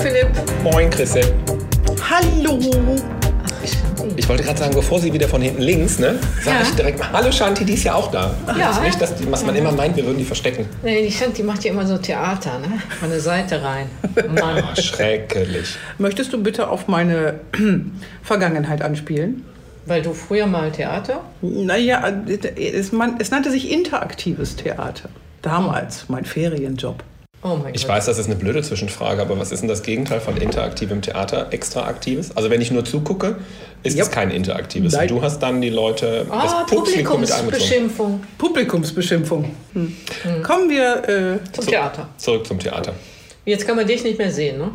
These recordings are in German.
Philipp. Moin Chrisse. Hallo. Ich wollte gerade sagen, bevor sie wieder von hinten links, ne, sage Ja. ich direkt mal, hallo Shanti, die ist ja auch da. Ja. Das ist nicht, dass, die- was man immer meint, wir würden die verstecken. Nee, die Shanti macht ja immer so Theater, ne? Von der Seite rein. Mann. Ah, schrecklich. Möchtest du bitte auf meine Vergangenheit anspielen? Weil du früher mal Theater? Naja, es, man, es nannte sich interaktives Theater. Damals, mein Ferienjob. Oh mein Ich Gott. weiß, das ist eine blöde Zwischenfrage, aber was ist denn das Gegenteil von interaktivem Theater? Extraaktives? Also wenn ich nur zugucke, ist Ja. es kein interaktives. Nein. Du hast dann die Leute, Ah, das Publikum mit einbezogen. Publikumsbeschimpfung Publikumsbeschimpfung. Hm. Kommen wir äh, zum So. Theater. Zurück zum Theater. Jetzt kann man dich nicht mehr sehen, ne?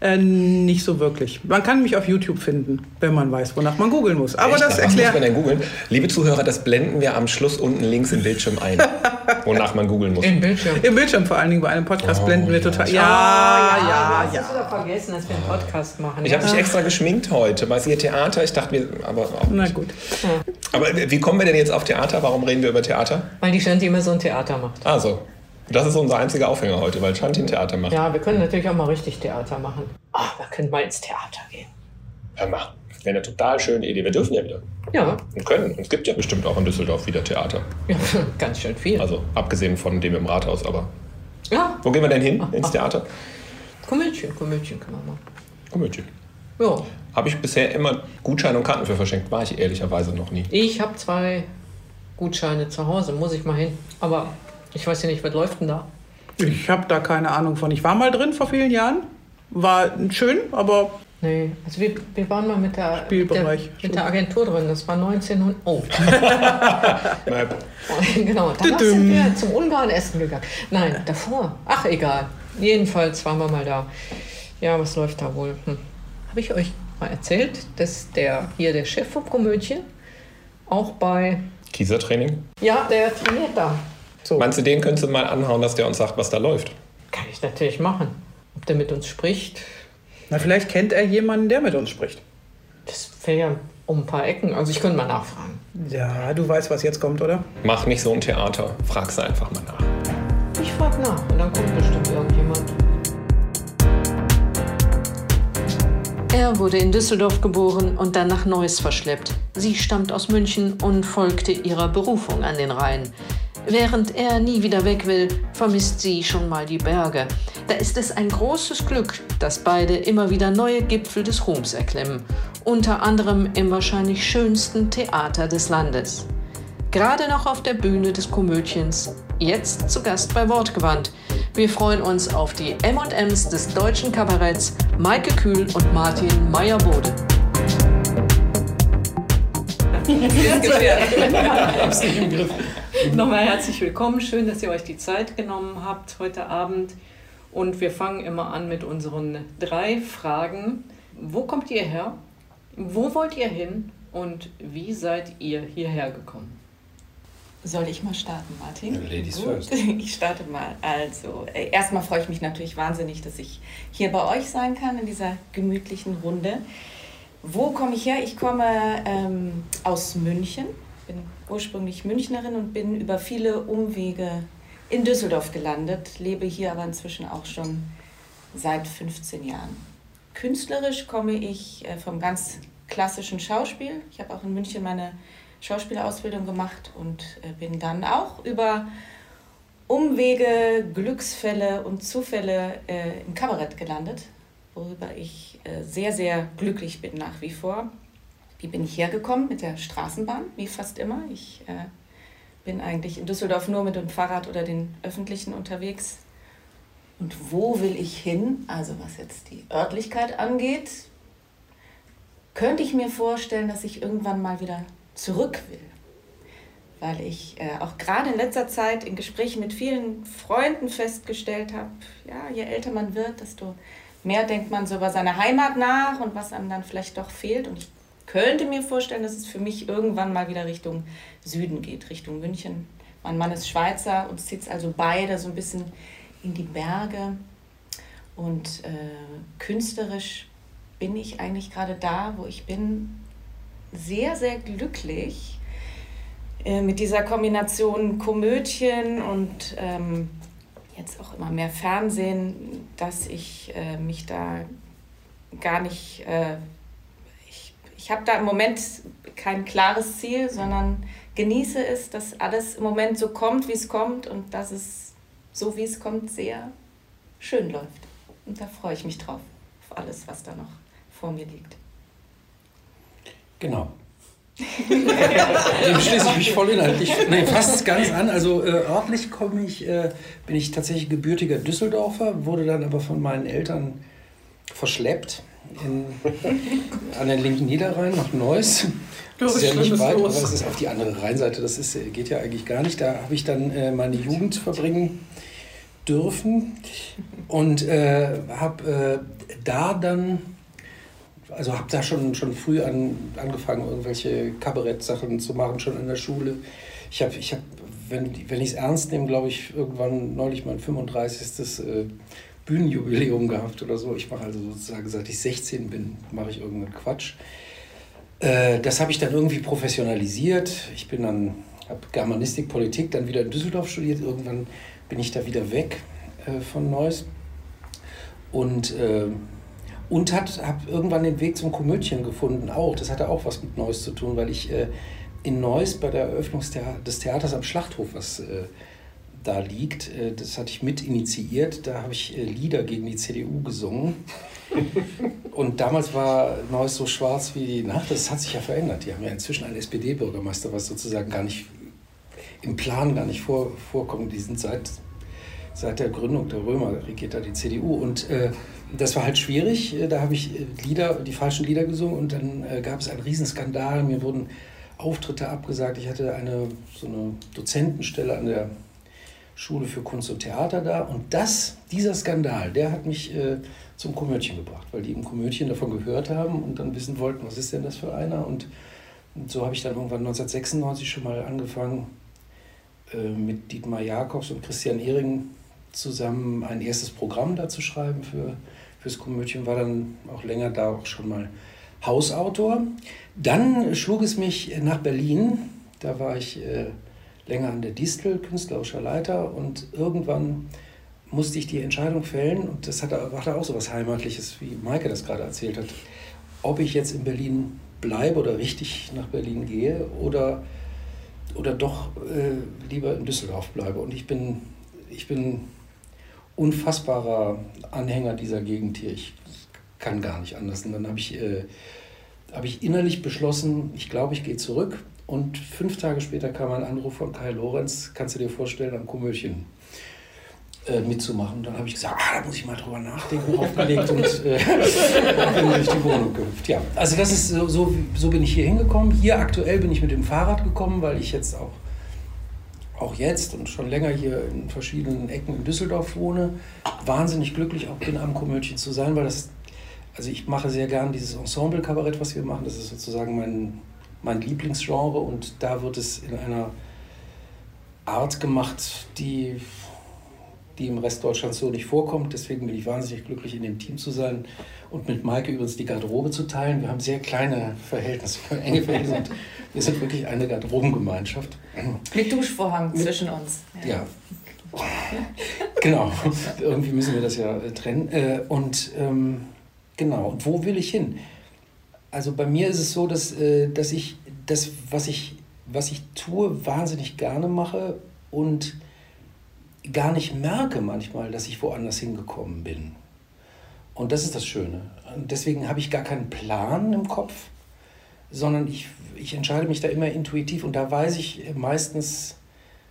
Äh, nicht so wirklich. Man kann mich auf YouTube finden, wenn man weiß, wonach man googeln muss. Aber Echt? das was muss man erklärt. denn googeln? Liebe Zuhörer, das blenden wir am Schluss unten links im Bildschirm ein, wonach man googeln muss. Im Bildschirm. Im Bildschirm vor allen Dingen bei einem Podcast Oh, blenden wir ja. total. Ah, Ja, du ja, hast ja. es wieder vergessen, dass wir einen Podcast machen. Ich habe mich extra geschminkt heute, weil sie Theater, ich dachte mir, aber auch Na nicht. gut. Aber wie kommen wir denn jetzt auf Theater? Warum reden wir über Theater? Weil die Shanti immer so ein Theater macht. Also, das ist unser einziger Aufhänger heute, weil Shanti ein Theater macht. Ja, wir können natürlich auch mal richtig Theater machen. Ach, wir können mal ins Theater gehen. Hör mal, wäre eine total schöne Idee. Wir dürfen ja wieder. Ja, Und können. Und es gibt ja bestimmt auch in Düsseldorf wieder Theater. ja ganz schön viel. Also, abgesehen von dem im Rathaus, aber. Ja, Wo gehen wir denn hin? Ins Theater? Komödien, Komödien kann man machen. Komödie. Ja, Habe ich bisher immer Gutscheine und Karten für verschenkt. War ich ehrlicherweise noch nie. ich habe zwei Gutscheine zu Hause, muss ich mal hin. Aber ich weiß ja nicht, was läuft denn da? Ich habe da keine Ahnung von. Ich war mal drin vor vielen Jahren. War schön, aber Nee, also wir, wir waren mal mit der, mit der, mit der Agentur drin. Das war 1900. Oh, Na, genau. Danach sind wir zum Ungarn essen gegangen. Nein, davor. Ach, egal. Jedenfalls waren wir mal da. Ja, was läuft da wohl? Hm. Habe ich euch mal erzählt, dass der hier der Chef vom Komödien auch bei. Kiesertraining. Ja, der trainiert da. So. Meinst du, den könntest du mal anhauen, dass der uns sagt, was da läuft? Kann ich natürlich machen. Ob der mit uns spricht, Na, vielleicht kennt er jemanden, der mit uns spricht. das wäre ja um ein paar Ecken. Also ich könnte mal nachfragen. Ja, du weißt, was jetzt kommt, oder? Mach nicht so ein Theater. Frag sie einfach mal nach. Ich frage nach und dann kommt bestimmt irgendjemand. Er wurde in Düsseldorf geboren und dann nach Neuss verschleppt. Sie stammt aus München und folgte ihrer Berufung an den Rhein. Während er nie wieder weg will, vermisst sie schon mal die Berge. Da ist es ein großes Glück, dass beide immer wieder neue Gipfel des Ruhms erklimmen. Unter anderem im wahrscheinlich schönsten Theater des Landes. Gerade noch auf der Bühne des Komödiens, jetzt zu Gast bei Wortgewandt. Wir freuen uns auf die M&Ms des deutschen Kabaretts, Maike Kühl und Martin Meyer-Bode. Nochmal herzlich willkommen. Schön, dass ihr euch die Zeit genommen habt heute Abend. Und wir fangen immer an mit unseren drei Fragen. Wo kommt ihr her? Wo wollt ihr hin? Und wie seid ihr hierher gekommen? Soll ich mal starten, Martin? Ja, Ladies Gut. first. Ich starte mal. Also, äh, erstmal freue ich mich natürlich wahnsinnig, dass ich hier bei euch sein kann in dieser gemütlichen Runde. Wo komme ich her? Ich komme ähm, aus München, bin ursprünglich Münchnerin und bin über viele Umwege in Düsseldorf gelandet, lebe hier aber inzwischen auch schon seit 15 Jahren. Künstlerisch komme ich äh, vom ganz klassischen Schauspiel. Ich habe auch in München meine Schauspielausbildung gemacht und äh, bin dann auch über Umwege, Glücksfälle und Zufälle äh, im Kabarett gelandet, worüber ich sehr, sehr glücklich bin nach wie vor. Wie bin ich hergekommen? Mit der Straßenbahn, wie fast immer. Ich äh, bin eigentlich in Düsseldorf nur mit dem Fahrrad oder den Öffentlichen unterwegs. Und wo will ich hin? Also was jetzt die Örtlichkeit angeht, könnte ich mir vorstellen, dass ich irgendwann mal wieder zurück will. Weil ich äh, auch gerade in letzter Zeit in Gesprächen mit vielen Freunden festgestellt habe, ja, je älter man wird, desto mehr denkt man so über seine Heimat nach und was einem dann vielleicht doch fehlt. Und ich könnte mir vorstellen, dass es für mich irgendwann mal wieder Richtung Süden geht, Richtung München. Mein Mann ist Schweizer, uns zieht also beide so ein bisschen in die Berge. Und äh, künstlerisch bin ich eigentlich gerade da, wo ich bin, sehr, sehr glücklich äh, mit dieser Kombination Komödien und ähm, jetzt auch immer mehr Fernsehen, dass ich äh, mich da gar nicht, äh, ich, habe da im Moment kein klares Ziel, sondern genieße es, dass alles im Moment so kommt, wie es kommt und dass es so, wie es kommt, sehr schön läuft. Und da freue ich mich drauf, auf alles, was da noch vor mir liegt. Genau. Dem schließe ich mich voll inhaltlich, nee, fast ganz an. Also äh, örtlich komme ich, äh, bin ich tatsächlich gebürtiger Düsseldorfer, wurde dann aber von meinen Eltern verschleppt in, an den linken Niederrhein nach Neuss. Das ist ja nicht weit, aber es ist auf die andere Rheinseite. Das ist, geht ja eigentlich gar nicht. Da habe ich dann äh, meine Jugend verbringen dürfen und äh, habe äh, da dann also habe da schon, schon früh an, angefangen, irgendwelche Kabarettsachen zu machen, schon in der Schule. Ich habe, ich hab, wenn, wenn ich es ernst nehme, glaube ich, irgendwann neulich mein 35. Bühnenjubiläum gehabt oder so. Ich mache also sozusagen, seit ich 16 bin, mache ich irgendeinen Quatsch. Äh, das habe ich dann irgendwie professionalisiert. Ich bin dann, habe Germanistik, Politik dann wieder in Düsseldorf studiert. Irgendwann bin ich da wieder weg äh, von Neuss. Und äh, und habe irgendwann den Weg zum Komödien gefunden auch. Das hatte auch was mit Neuss zu tun, weil ich äh, in Neuss bei der Eröffnung des Theaters am Schlachthof, was äh, da liegt, äh, das hatte ich mit initiiert. Da habe ich äh, Lieder gegen die CDU gesungen. Und damals war Neuss so schwarz wie die Nacht. Das hat sich ja verändert. Die haben ja inzwischen einen SPD-Bürgermeister, was sozusagen gar nicht im Plan gar nicht vor, vorkommt. Die sind seit, seit der Gründung der Römer regiert da die CDU. Und äh, das war halt schwierig. Äh, da habe ich Lieder, die falschen Lieder gesungen und dann äh, gab es einen Riesenskandal. Mir wurden Auftritte abgesagt. Ich hatte eine, so eine Dozentenstelle an der Schule für Kunst und Theater da. Und das, dieser Skandal, der hat mich äh, zum Komödien gebracht, weil die im Komödien davon gehört haben und dann wissen wollten, was ist denn das für einer. Und, und so habe ich dann irgendwann 1996 schon mal angefangen, äh, mit Dietmar Jakobs und Christian Ehring zusammen ein erstes Programm da zu schreiben für fürs Komödien, war dann auch länger da auch schon mal Hausautor. Dann schlug es mich nach Berlin. Da war ich äh, länger an der Distel, künstlerischer Leiter, und irgendwann musste ich die Entscheidung fällen, und das hatte, war da auch so was Heimatliches, wie Maike das gerade erzählt hat, ob ich jetzt in Berlin bleibe oder richtig nach Berlin gehe oder, oder doch äh, lieber in Düsseldorf bleibe. Und ich bin, ich bin unfassbarer Anhänger dieser Gegend hier. Ich kann gar nicht anders. Und dann habe ich, äh, hab ich innerlich beschlossen, ich glaube, ich gehe zurück. Und fünf Tage später kam ein Anruf von Kai Lorenz, kannst du dir vorstellen, am Komödien äh, mitzumachen. Und dann habe ich gesagt, ah, da muss ich mal drüber nachdenken, aufgelegt und äh, bin durch die Wohnung gehüpft. Ja, also das ist so, so, so bin ich hier hingekommen. Hier aktuell bin ich mit dem Fahrrad gekommen, weil ich jetzt auch auch jetzt und schon länger hier in verschiedenen Ecken in Düsseldorf wohne, wahnsinnig glücklich auch bin, am Komödien zu sein, weil das, also ich mache sehr gern dieses Ensemble-Kabarett, was wir machen, das ist sozusagen mein, mein Lieblingsgenre und da wird es in einer Art gemacht, die, die im Rest Deutschlands so nicht vorkommt. Deswegen bin ich wahnsinnig glücklich, in dem Team zu sein und mit Maike übrigens die Garderobe zu teilen. Wir haben sehr kleine Verhältnisse, enge Verhältnisse und wir sind wirklich eine Garderobengemeinschaft. Mit Duschvorhang mit, zwischen uns. Ja. ja. genau. Irgendwie müssen wir das ja trennen. Äh, und ähm, genau, und wo will ich hin? Also bei mir ist es so, dass, äh, dass ich das, was ich, was ich tue, wahnsinnig gerne mache und gar nicht merke manchmal, dass ich woanders hingekommen bin. Und das ist das Schöne. Und deswegen habe ich gar keinen Plan im Kopf, sondern ich, ich entscheide mich da immer intuitiv und da weiß ich meistens,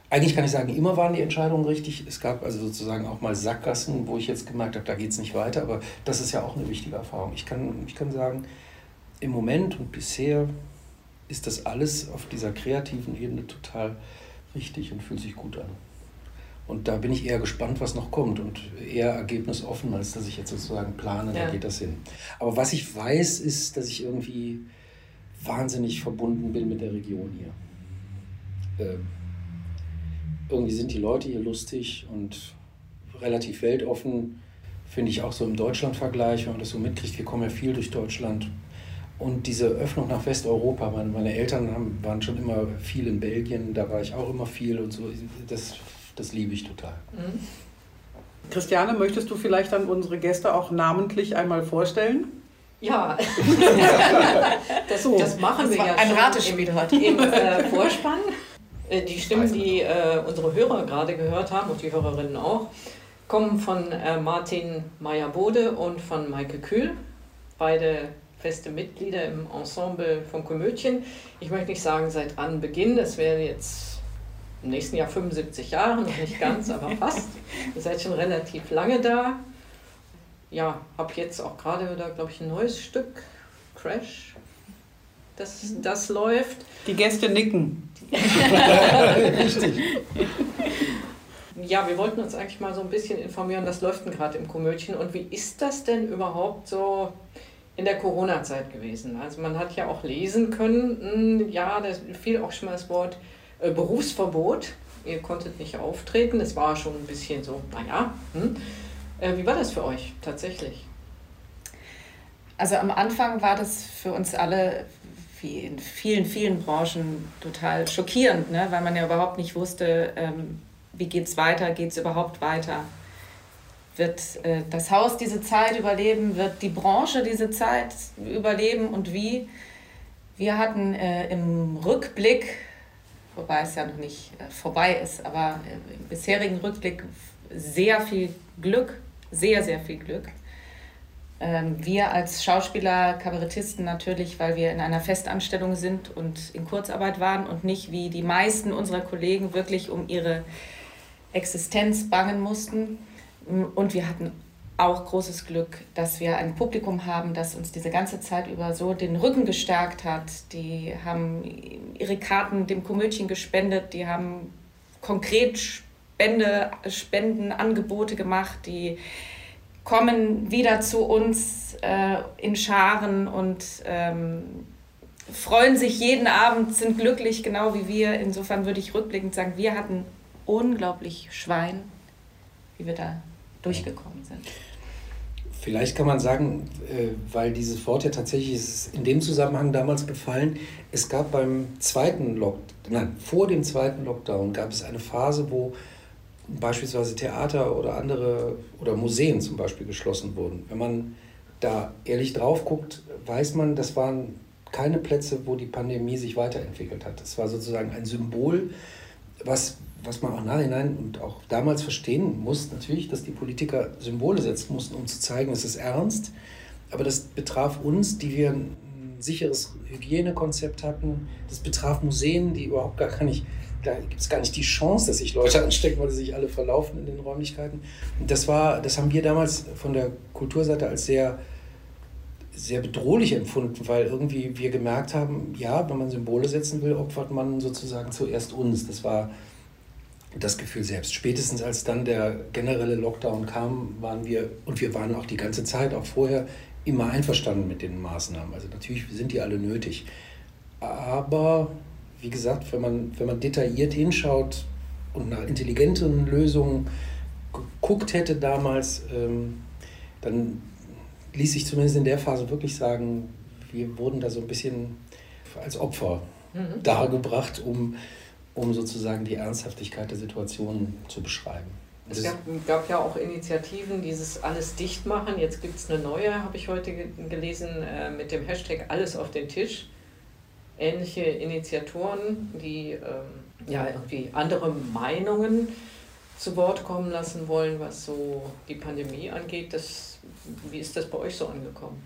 eigentlich kann ich sagen, immer waren die Entscheidungen richtig. Es gab also sozusagen auch mal Sackgassen, wo ich jetzt gemerkt habe, da geht es nicht weiter, aber das ist ja auch eine wichtige Erfahrung. Ich kann, ich kann sagen, im Moment und bisher ist das alles auf dieser kreativen Ebene total richtig und fühlt sich gut an. Und da bin ich eher gespannt, was noch kommt und eher ergebnisoffen, als dass ich jetzt sozusagen plane, ja. da geht das hin. Aber was ich weiß, ist, dass ich irgendwie wahnsinnig verbunden bin mit der Region hier. Äh, irgendwie sind die Leute hier lustig und relativ weltoffen, finde ich auch so im Deutschland-Vergleich, wenn man das so mitkriegt. Wir kommen ja viel durch Deutschland. Und diese Öffnung nach Westeuropa, meine, meine Eltern haben, waren schon immer viel in Belgien, da war ich auch immer viel und so. Das, das liebe ich total. Mhm. Christiane, möchtest du vielleicht dann unsere Gäste auch namentlich einmal vorstellen? Ja, das, das machen das wir ja ein Ratespiel heute. Im äh, Vorspann. Äh, die Stimmen, die äh, unsere Hörer gerade gehört haben und die Hörerinnen auch, kommen von äh, Martin Meyer-Bode und von Maike Kühl. Beide feste Mitglieder im Ensemble von Komödien. Ich möchte nicht sagen seit Anbeginn, es wäre jetzt im nächsten Jahr 75 Jahre, noch nicht ganz, aber fast. Ihr seid schon relativ lange da ja, habe jetzt auch gerade wieder, glaube ich, ein neues Stück, Crash, das, das läuft. Die Gäste nicken. Richtig. Ja, wir wollten uns eigentlich mal so ein bisschen informieren, was läuft denn gerade im Komödien und wie ist das denn überhaupt so in der Corona-Zeit gewesen? Also man hat ja auch lesen können, hm, ja, da fiel auch schon mal das Wort äh, Berufsverbot. Ihr konntet nicht auftreten, es war schon ein bisschen so, naja, hm. Äh, wie war das für euch tatsächlich? Also am Anfang war das für uns alle, wie in vielen, vielen Branchen, total schockierend, ne? weil man ja überhaupt nicht wusste, ähm, wie geht es weiter, geht es überhaupt weiter. Wird äh, das Haus diese Zeit überleben? Wird die Branche diese Zeit überleben und wie? Wir hatten äh, im Rückblick, wobei es ja noch nicht äh, vorbei ist, aber im bisherigen Rückblick sehr viel Glück sehr, sehr viel Glück. Ähm, wir als Schauspieler, Kabarettisten natürlich, weil wir in einer Festanstellung sind und in Kurzarbeit waren und nicht wie die meisten unserer Kollegen wirklich um ihre Existenz bangen mussten. Und wir hatten auch großes Glück, dass wir ein Publikum haben, das uns diese ganze Zeit über so den Rücken gestärkt hat. Die haben ihre Karten dem Komödien gespendet, die haben konkret Spende, Spendenangebote gemacht, die kommen wieder zu uns äh, in Scharen und ähm, freuen sich jeden Abend, sind glücklich, genau wie wir. Insofern würde ich rückblickend sagen, wir hatten unglaublich Schwein, wie wir da durchgekommen sind. Vielleicht kann man sagen, äh, weil dieses Wort ja tatsächlich ist in dem Zusammenhang damals gefallen, es gab beim zweiten Lockdown, nein, vor dem zweiten Lockdown gab es eine Phase, wo beispielsweise Theater oder andere oder Museen zum Beispiel geschlossen wurden. Wenn man da ehrlich drauf guckt, weiß man, das waren keine Plätze, wo die Pandemie sich weiterentwickelt hat. Das war sozusagen ein Symbol, was, was man auch nachhinein und auch damals verstehen muss, natürlich, dass die Politiker Symbole setzen mussten, um zu zeigen, es ist ernst. Aber das betraf uns, die wir ein sicheres Hygienekonzept hatten. Das betraf Museen, die überhaupt gar nicht da gibt es gar nicht die Chance, dass sich Leute anstecken, weil sie sich alle verlaufen in den Räumlichkeiten. Und das war, das haben wir damals von der Kulturseite als sehr, sehr bedrohlich empfunden, weil irgendwie wir gemerkt haben, ja, wenn man Symbole setzen will, opfert man sozusagen zuerst uns. Das war das Gefühl selbst. Spätestens als dann der generelle Lockdown kam, waren wir, und wir waren auch die ganze Zeit, auch vorher, immer einverstanden mit den Maßnahmen. Also natürlich sind die alle nötig. Aber wie gesagt, wenn man, wenn man detailliert hinschaut und nach intelligenten Lösungen geguckt hätte damals, ähm, dann ließ sich zumindest in der Phase wirklich sagen, wir wurden da so ein bisschen als Opfer mhm. dargebracht, um, um sozusagen die Ernsthaftigkeit der Situation zu beschreiben. Es gab, gab, ja auch Initiativen, dieses alles dicht machen. Jetzt gibt es eine neue, habe ich heute gelesen, äh, mit dem Hashtag alles auf den Tisch ähnliche Initiatoren, die ähm, ja irgendwie andere Meinungen zu Wort kommen lassen wollen, was so die Pandemie angeht. Das, wie ist das bei euch so angekommen?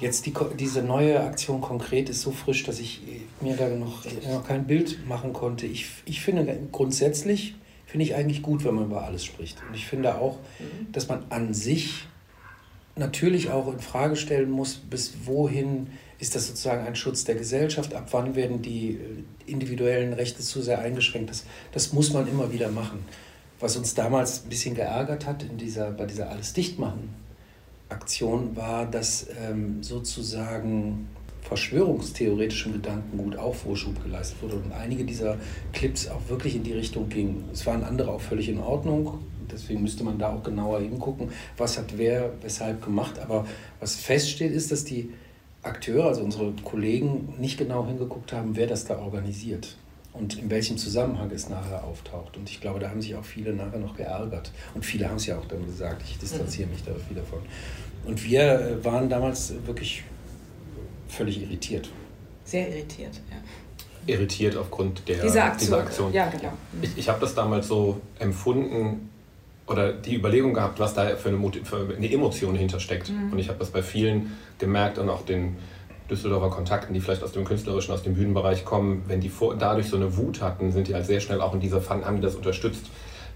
Jetzt die, diese neue Aktion konkret ist so frisch, dass ich mir da noch, noch kein Bild machen konnte. Ich, ich finde grundsätzlich, finde ich eigentlich gut, wenn man über alles spricht. Und ich finde auch, mhm. dass man an sich natürlich auch in Frage stellen muss, bis wohin ist das sozusagen ein Schutz der Gesellschaft? Ab wann werden die äh, individuellen Rechte zu sehr eingeschränkt? Das, das muss man immer wieder machen. was uns damals ein bisschen geärgert hat in dieser, bei dieser Alles dichtmachen Aktion, war, dass ähm, sozusagen verschwörungstheoretischen Gedanken gut auch Vorschub geleistet wurde und einige dieser Clips auch wirklich in die Richtung gingen. Es waren andere auch völlig in Ordnung, deswegen müsste man da auch genauer hingucken, was hat wer weshalb gemacht. Aber was feststeht, ist, dass die Akteure, also unsere Kollegen, nicht genau hingeguckt haben, wer das da organisiert und in welchem Zusammenhang es nachher auftaucht. Und ich glaube, da haben sich auch viele nachher noch geärgert. Und viele haben es ja auch dann gesagt, ich distanziere mich da wieder von. Und wir äh, waren damals wirklich völlig irritiert. Sehr irritiert, ja. Irritiert aufgrund der, dieser Aktion. Dieser Aktion. Ja, genau. Ich, ich habe das damals so empfunden oder die Überlegung gehabt, was da für eine, für eine Emotion hintersteckt. Mhm. Und ich habe das bei vielen gemerkt und auch den Düsseldorfer Kontakten, die vielleicht aus dem künstlerischen, aus dem Bühnenbereich kommen, wenn die vor, dadurch so eine Wut hatten, sind die halt sehr schnell auch in dieser Fun, haben die das unterstützt.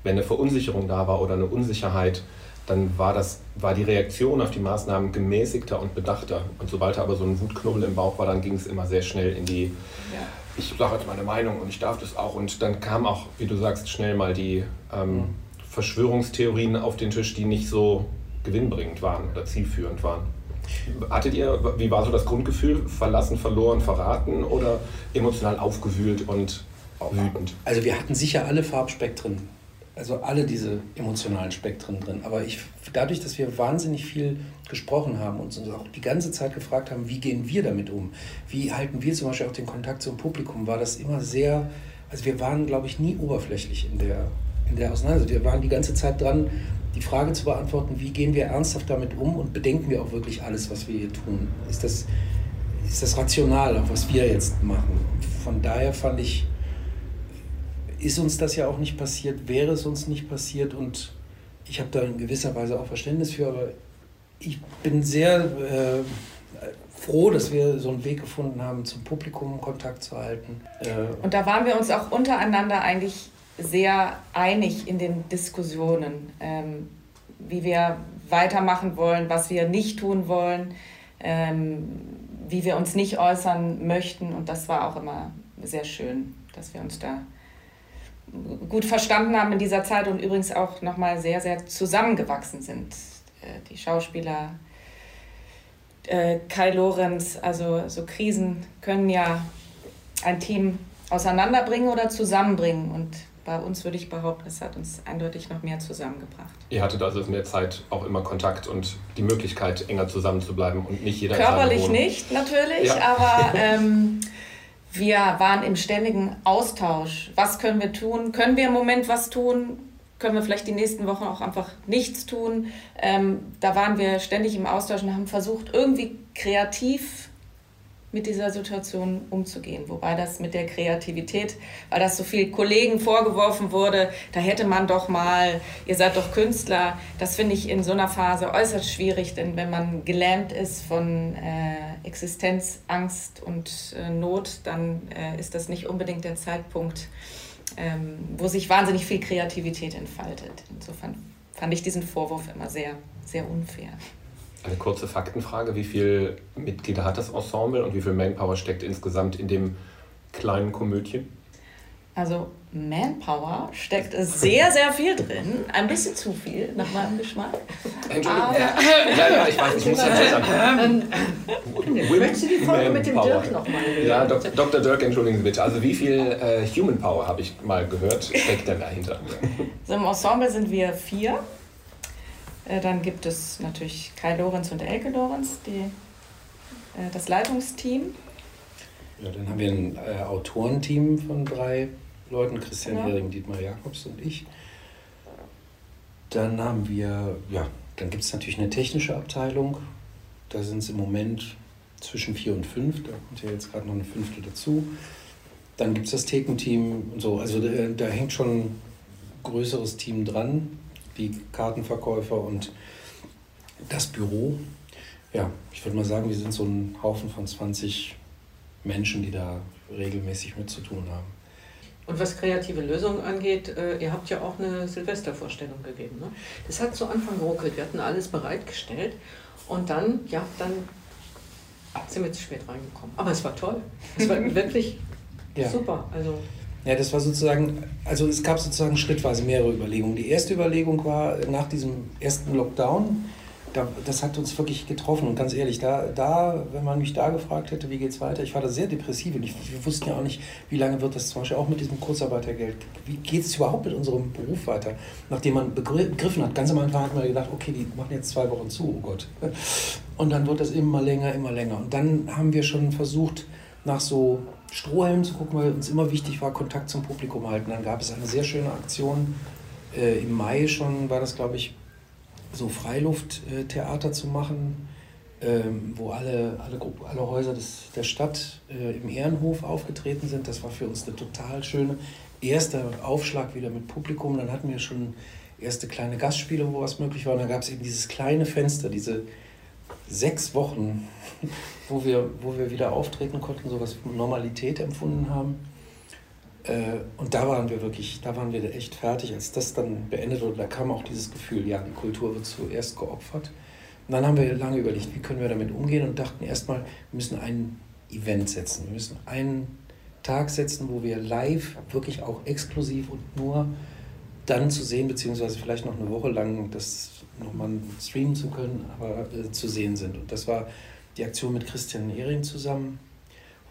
Wenn eine Verunsicherung da war oder eine Unsicherheit, dann war, das, war die Reaktion auf die Maßnahmen gemäßigter und bedachter. Und sobald da aber so ein Wutknubbel im Bauch war, dann ging es immer sehr schnell in die, ja. ich sage jetzt meine Meinung und ich darf das auch. Und dann kam auch, wie du sagst, schnell mal die ähm, mhm. Verschwörungstheorien auf den Tisch, die nicht so gewinnbringend waren oder zielführend waren. Hattet ihr, wie war so das Grundgefühl? Verlassen, verloren, verraten oder emotional aufgewühlt und wütend? Also wir hatten sicher alle Farbspektren also alle diese emotionalen Spektren drin. Aber ich, dadurch, dass wir wahnsinnig viel gesprochen haben und uns auch die ganze Zeit gefragt haben, wie gehen wir damit um? Wie halten wir zum Beispiel auch den Kontakt zum Publikum? War das immer sehr, also wir waren, glaube ich, nie oberflächlich in der, in der Auseinandersetzung. Wir waren die ganze Zeit dran, die Frage zu beantworten, wie gehen wir ernsthaft damit um und bedenken wir auch wirklich alles, was wir hier tun? Ist das, ist das rational, auch was wir jetzt machen? Von daher fand ich, ist uns das ja auch nicht passiert, wäre es uns nicht passiert und ich habe da in gewisser Weise auch Verständnis für, aber ich bin sehr äh, froh, dass wir so einen Weg gefunden haben, zum Publikum Kontakt zu halten. Äh, und da waren wir uns auch untereinander eigentlich sehr einig in den Diskussionen, ähm, wie wir weitermachen wollen, was wir nicht tun wollen, ähm, wie wir uns nicht äußern möchten. Und das war auch immer sehr schön, dass wir uns da gut verstanden haben in dieser Zeit und übrigens auch nochmal sehr, sehr zusammengewachsen sind. Äh, die Schauspieler, äh, Kai Lorenz, also so Krisen können ja ein Team auseinanderbringen oder zusammenbringen. Und bei uns würde ich behaupten, es hat uns eindeutig noch mehr zusammengebracht. Ihr hattet also in der Zeit auch immer Kontakt und die Möglichkeit, enger zusammenzubleiben und nicht jeder Körperlich nicht, natürlich, ja. aber ähm, wir waren im ständigen Austausch. Was können wir tun? Können wir im Moment was tun? Können wir vielleicht die nächsten Wochen auch einfach nichts tun? Ähm, da waren wir ständig im Austausch und haben versucht, irgendwie kreativ mit dieser Situation umzugehen. Wobei das mit der Kreativität, weil das so viel Kollegen vorgeworfen wurde, da hätte man doch mal, ihr seid doch Künstler, das finde ich in so einer Phase äußerst schwierig, denn wenn man gelähmt ist von äh, Existenzangst und äh, Not, dann äh, ist das nicht unbedingt der Zeitpunkt, ähm, wo sich wahnsinnig viel Kreativität entfaltet. Insofern fand ich diesen Vorwurf immer sehr, sehr unfair. Eine kurze Faktenfrage. Wie viele Mitglieder hat das Ensemble und wie viel Manpower steckt insgesamt in dem kleinen Komödchen? Also Manpower steckt sehr, sehr viel drin. Ein bisschen zu viel, nach meinem Geschmack. Entschuldigung. Aber, ja, ja, ich weiß, ich muss dazu sagen. Möchtest du die Folge mit dem Dirk nochmal Ja, Dok Dr. Dirk, entschuldigen Sie bitte. Also wie viel äh, Human Power, habe ich mal gehört, steckt denn dahinter? So, Im Ensemble sind wir vier. Äh, dann gibt es natürlich Kai Lorenz und Elke Lorenz, die, äh, das Leitungsteam. Ja, dann haben wir ein äh, Autorenteam von drei Leuten, Christian ja. Hering, Dietmar Jakobs und ich. Dann haben wir, ja, dann gibt es natürlich eine technische Abteilung. Da sind es im Moment zwischen vier und fünf. Da kommt ja jetzt gerade noch eine fünfte dazu. Dann gibt es das Thekenteam und so. Also da, da hängt schon ein größeres Team dran die Kartenverkäufer und das Büro. Ja, ich würde mal sagen, wir sind so ein Haufen von 20 Menschen, die da regelmäßig mit zu tun haben. Und was kreative Lösungen angeht, äh, ihr habt ja auch eine Silvestervorstellung gegeben. Ne? Das hat zu Anfang geruckelt. Wir hatten alles bereitgestellt und dann, ja, dann sind wir zu spät reingekommen. Aber es war toll. Es war wirklich ja. super. Also Ja, das war sozusagen, also es gab sozusagen schrittweise mehrere Überlegungen. Die erste Überlegung war nach diesem ersten Lockdown, da, das hat uns wirklich getroffen. Und ganz ehrlich, da, da, wenn man mich da gefragt hätte, wie geht es weiter, ich war da sehr depressiv und ich, wir wussten ja auch nicht, wie lange wird das zum Beispiel auch mit diesem Kurzarbeitergeld, wie geht es überhaupt mit unserem Beruf weiter, nachdem man begriffen hat. Ganz am Anfang hat man gedacht, okay, die machen jetzt zwei Wochen zu, oh Gott. Und dann wird das immer länger, immer länger. Und dann haben wir schon versucht, nach so Strohhelmen zu gucken, weil uns immer wichtig war, Kontakt zum Publikum halten. Dann gab es eine sehr schöne Aktion. Äh, Im Mai schon war das, glaube ich, so Freilufttheater zu machen, ähm, wo alle, alle, alle Häuser des, der Stadt äh, im Ehrenhof aufgetreten sind. Das war für uns eine total schöne erster Aufschlag wieder mit Publikum. Dann hatten wir schon erste kleine Gastspiele, wo was möglich war. Und dann gab es eben dieses kleine Fenster, diese sechs Wochen, wo wir, wo wir wieder auftreten konnten, so was Normalität empfunden haben. Äh, und da waren wir wirklich, da waren wir echt fertig, als das dann beendet wurde. Da kam auch dieses Gefühl, ja, die Kultur wird zuerst geopfert. Und dann haben wir lange überlegt, wie können wir damit umgehen und dachten erstmal, wir müssen ein Event setzen. Wir müssen einen Tag setzen, wo wir live, wirklich auch exklusiv und nur dann zu sehen, beziehungsweise vielleicht noch eine Woche lang das nochmal streamen zu können, aber äh, zu sehen sind. Und das war die Aktion mit Christian Ehring zusammen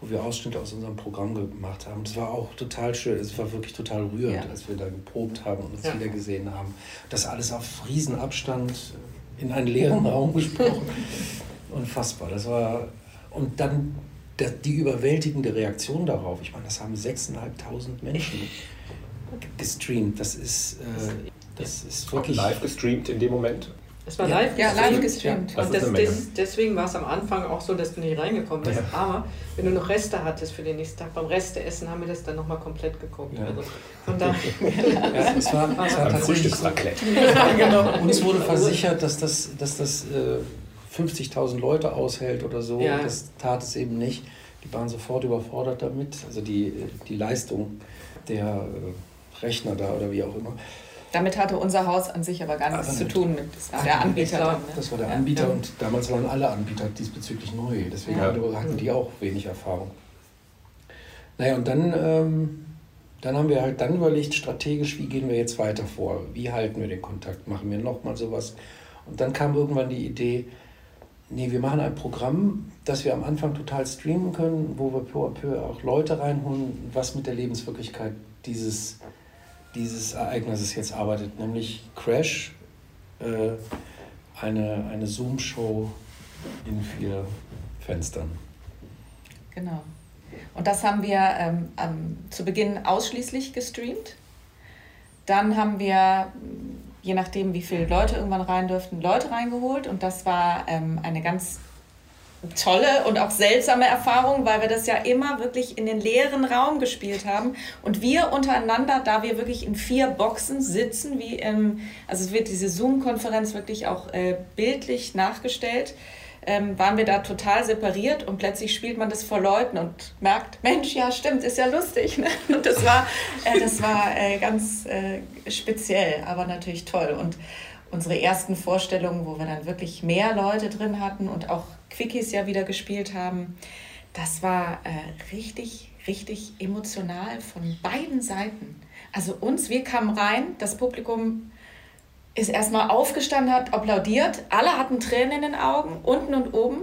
wo wir Ausschnitte aus unserem Programm gemacht haben. Das war auch total schön. Es war wirklich total rührend, ja. als wir da geprobt haben und uns ja. wieder gesehen haben. Das alles auf Riesenabstand in einen leeren Raum gesprochen. Unfassbar. Das war und dann die überwältigende Reaktion darauf. Ich meine, das haben 6.500 Menschen gestreamt. Das ist, äh, das ist wirklich live gestreamt in dem Moment. Es war live ja, gestreamt. Live gestreamt. Ja. Und das, deswegen war es am Anfang auch so, dass du nicht reingekommen bist. Ja. Aber wenn du noch Reste hattest für den nächsten Tag, beim Resteessen haben wir das dann nochmal komplett geguckt. Ja. Also von daher. ja, es war, es war tatsächlich so. ja, genau. Uns wurde versichert, dass das, dass das äh, 50.000 Leute aushält oder so. Ja. Das tat es eben nicht. Die waren sofort überfordert damit. Also die, die Leistung der äh, Rechner da oder wie auch immer. Damit hatte unser Haus an sich aber gar nichts aber zu tun. Mit, das war der Anbieter. Dann, ne? Das war der Anbieter ja. und damals waren alle Anbieter diesbezüglich neu. Deswegen ja. hatten die auch wenig Erfahrung. Naja, und dann, ähm, dann haben wir halt dann überlegt, strategisch, wie gehen wir jetzt weiter vor? Wie halten wir den Kontakt? Machen wir nochmal sowas? Und dann kam irgendwann die Idee, nee, wir machen ein Programm, das wir am Anfang total streamen können, wo wir peu à peu auch Leute reinholen, was mit der Lebenswirklichkeit dieses dieses Ereignisses jetzt arbeitet, nämlich Crash, äh, eine, eine Zoom-Show in vier Fenstern. Genau. Und das haben wir ähm, ähm, zu Beginn ausschließlich gestreamt. Dann haben wir, je nachdem, wie viele Leute irgendwann rein dürften, Leute reingeholt. Und das war ähm, eine ganz tolle und auch seltsame Erfahrung, weil wir das ja immer wirklich in den leeren Raum gespielt haben und wir untereinander, da wir wirklich in vier Boxen sitzen, wie im, also es wird diese Zoom-Konferenz wirklich auch äh, bildlich nachgestellt, ähm, waren wir da total separiert und plötzlich spielt man das vor Leuten und merkt, Mensch, ja stimmt, ist ja lustig. Ne? Und das war, äh, das war äh, ganz äh, speziell, aber natürlich toll und unsere ersten Vorstellungen, wo wir dann wirklich mehr Leute drin hatten und auch Quickies ja wieder gespielt haben. Das war äh, richtig, richtig emotional von beiden Seiten. Also uns, wir kamen rein, das Publikum ist erstmal aufgestanden, hat applaudiert, alle hatten Tränen in den Augen, unten und oben.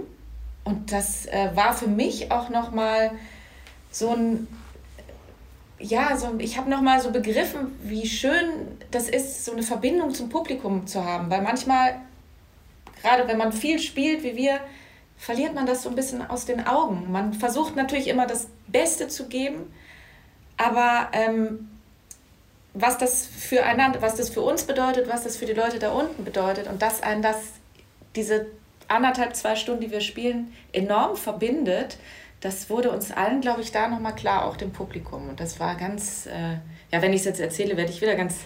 Und das äh, war für mich auch nochmal so ein, ja, so, ich habe nochmal so begriffen, wie schön das ist, so eine Verbindung zum Publikum zu haben. Weil manchmal, gerade wenn man viel spielt wie wir, verliert man das so ein bisschen aus den Augen. Man versucht natürlich immer das Beste zu geben, aber ähm, was das füreinander, was das für uns bedeutet, was das für die Leute da unten bedeutet und dass einen das diese anderthalb, zwei Stunden, die wir spielen, enorm verbindet, das wurde uns allen, glaube ich, da nochmal klar, auch dem Publikum. Und das war ganz, äh, ja, wenn ich es jetzt erzähle, werde ich wieder ganz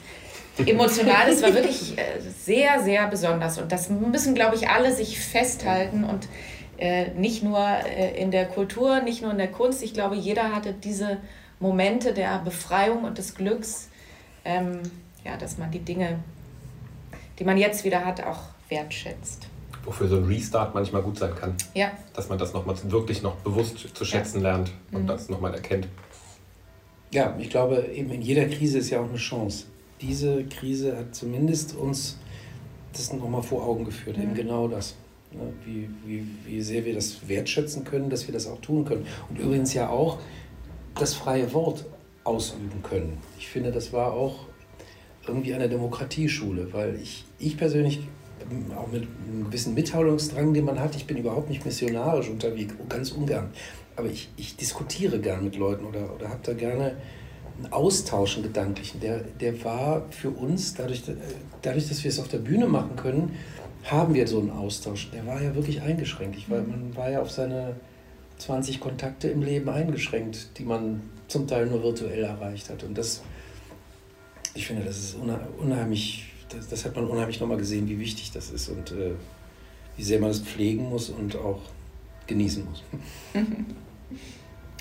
emotional. Es war wirklich äh, sehr, sehr besonders. Und das müssen, glaube ich, alle sich festhalten und nicht nur äh, in der Kultur, nicht nur in der Kunst. Ich glaube, jeder hatte diese Momente der Befreiung und des Glücks, ähm, ja, dass man die Dinge, die man jetzt wieder hat, auch wertschätzt. Wofür so ein Restart manchmal gut sein kann. Ja. Dass man das nochmal wirklich noch bewusst zu schätzen ja. lernt und mhm. das nochmal erkennt. Ja, ich glaube, eben in jeder Krise ist ja auch eine Chance. Diese Krise hat zumindest uns das nochmal vor Augen geführt, mhm. eben genau das. Ne? Wie, wie, wie sehr wir das wertschätzen können, dass wir das auch tun können. Und übrigens ja auch das freie Wort ausüben können. Ich finde, das war auch irgendwie eine Demokratieschule, weil ich, ich persönlich ähm, auch mit einem gewissen Mitteilungsdrang, den man hat, ich bin überhaupt nicht missionarisch unterwegs, ganz ungern. Aber ich, ich diskutiere gern mit Leuten oder, oder habe da gerne einen Austausch, einen gedanklichen. Der, der war für uns, dadurch, dadurch, dass wir es auf der Bühne machen können, haben wir so einen Austausch. Der war ja wirklich eingeschränkt. Ich war, man war ja auf seine 20 Kontakte im Leben eingeschränkt, die man zum Teil nur virtuell erreicht hat. Und das, ich finde, das ist unheimlich, das, das hat man unheimlich nochmal gesehen, wie wichtig das ist und äh, wie sehr man es pflegen muss und auch genießen muss.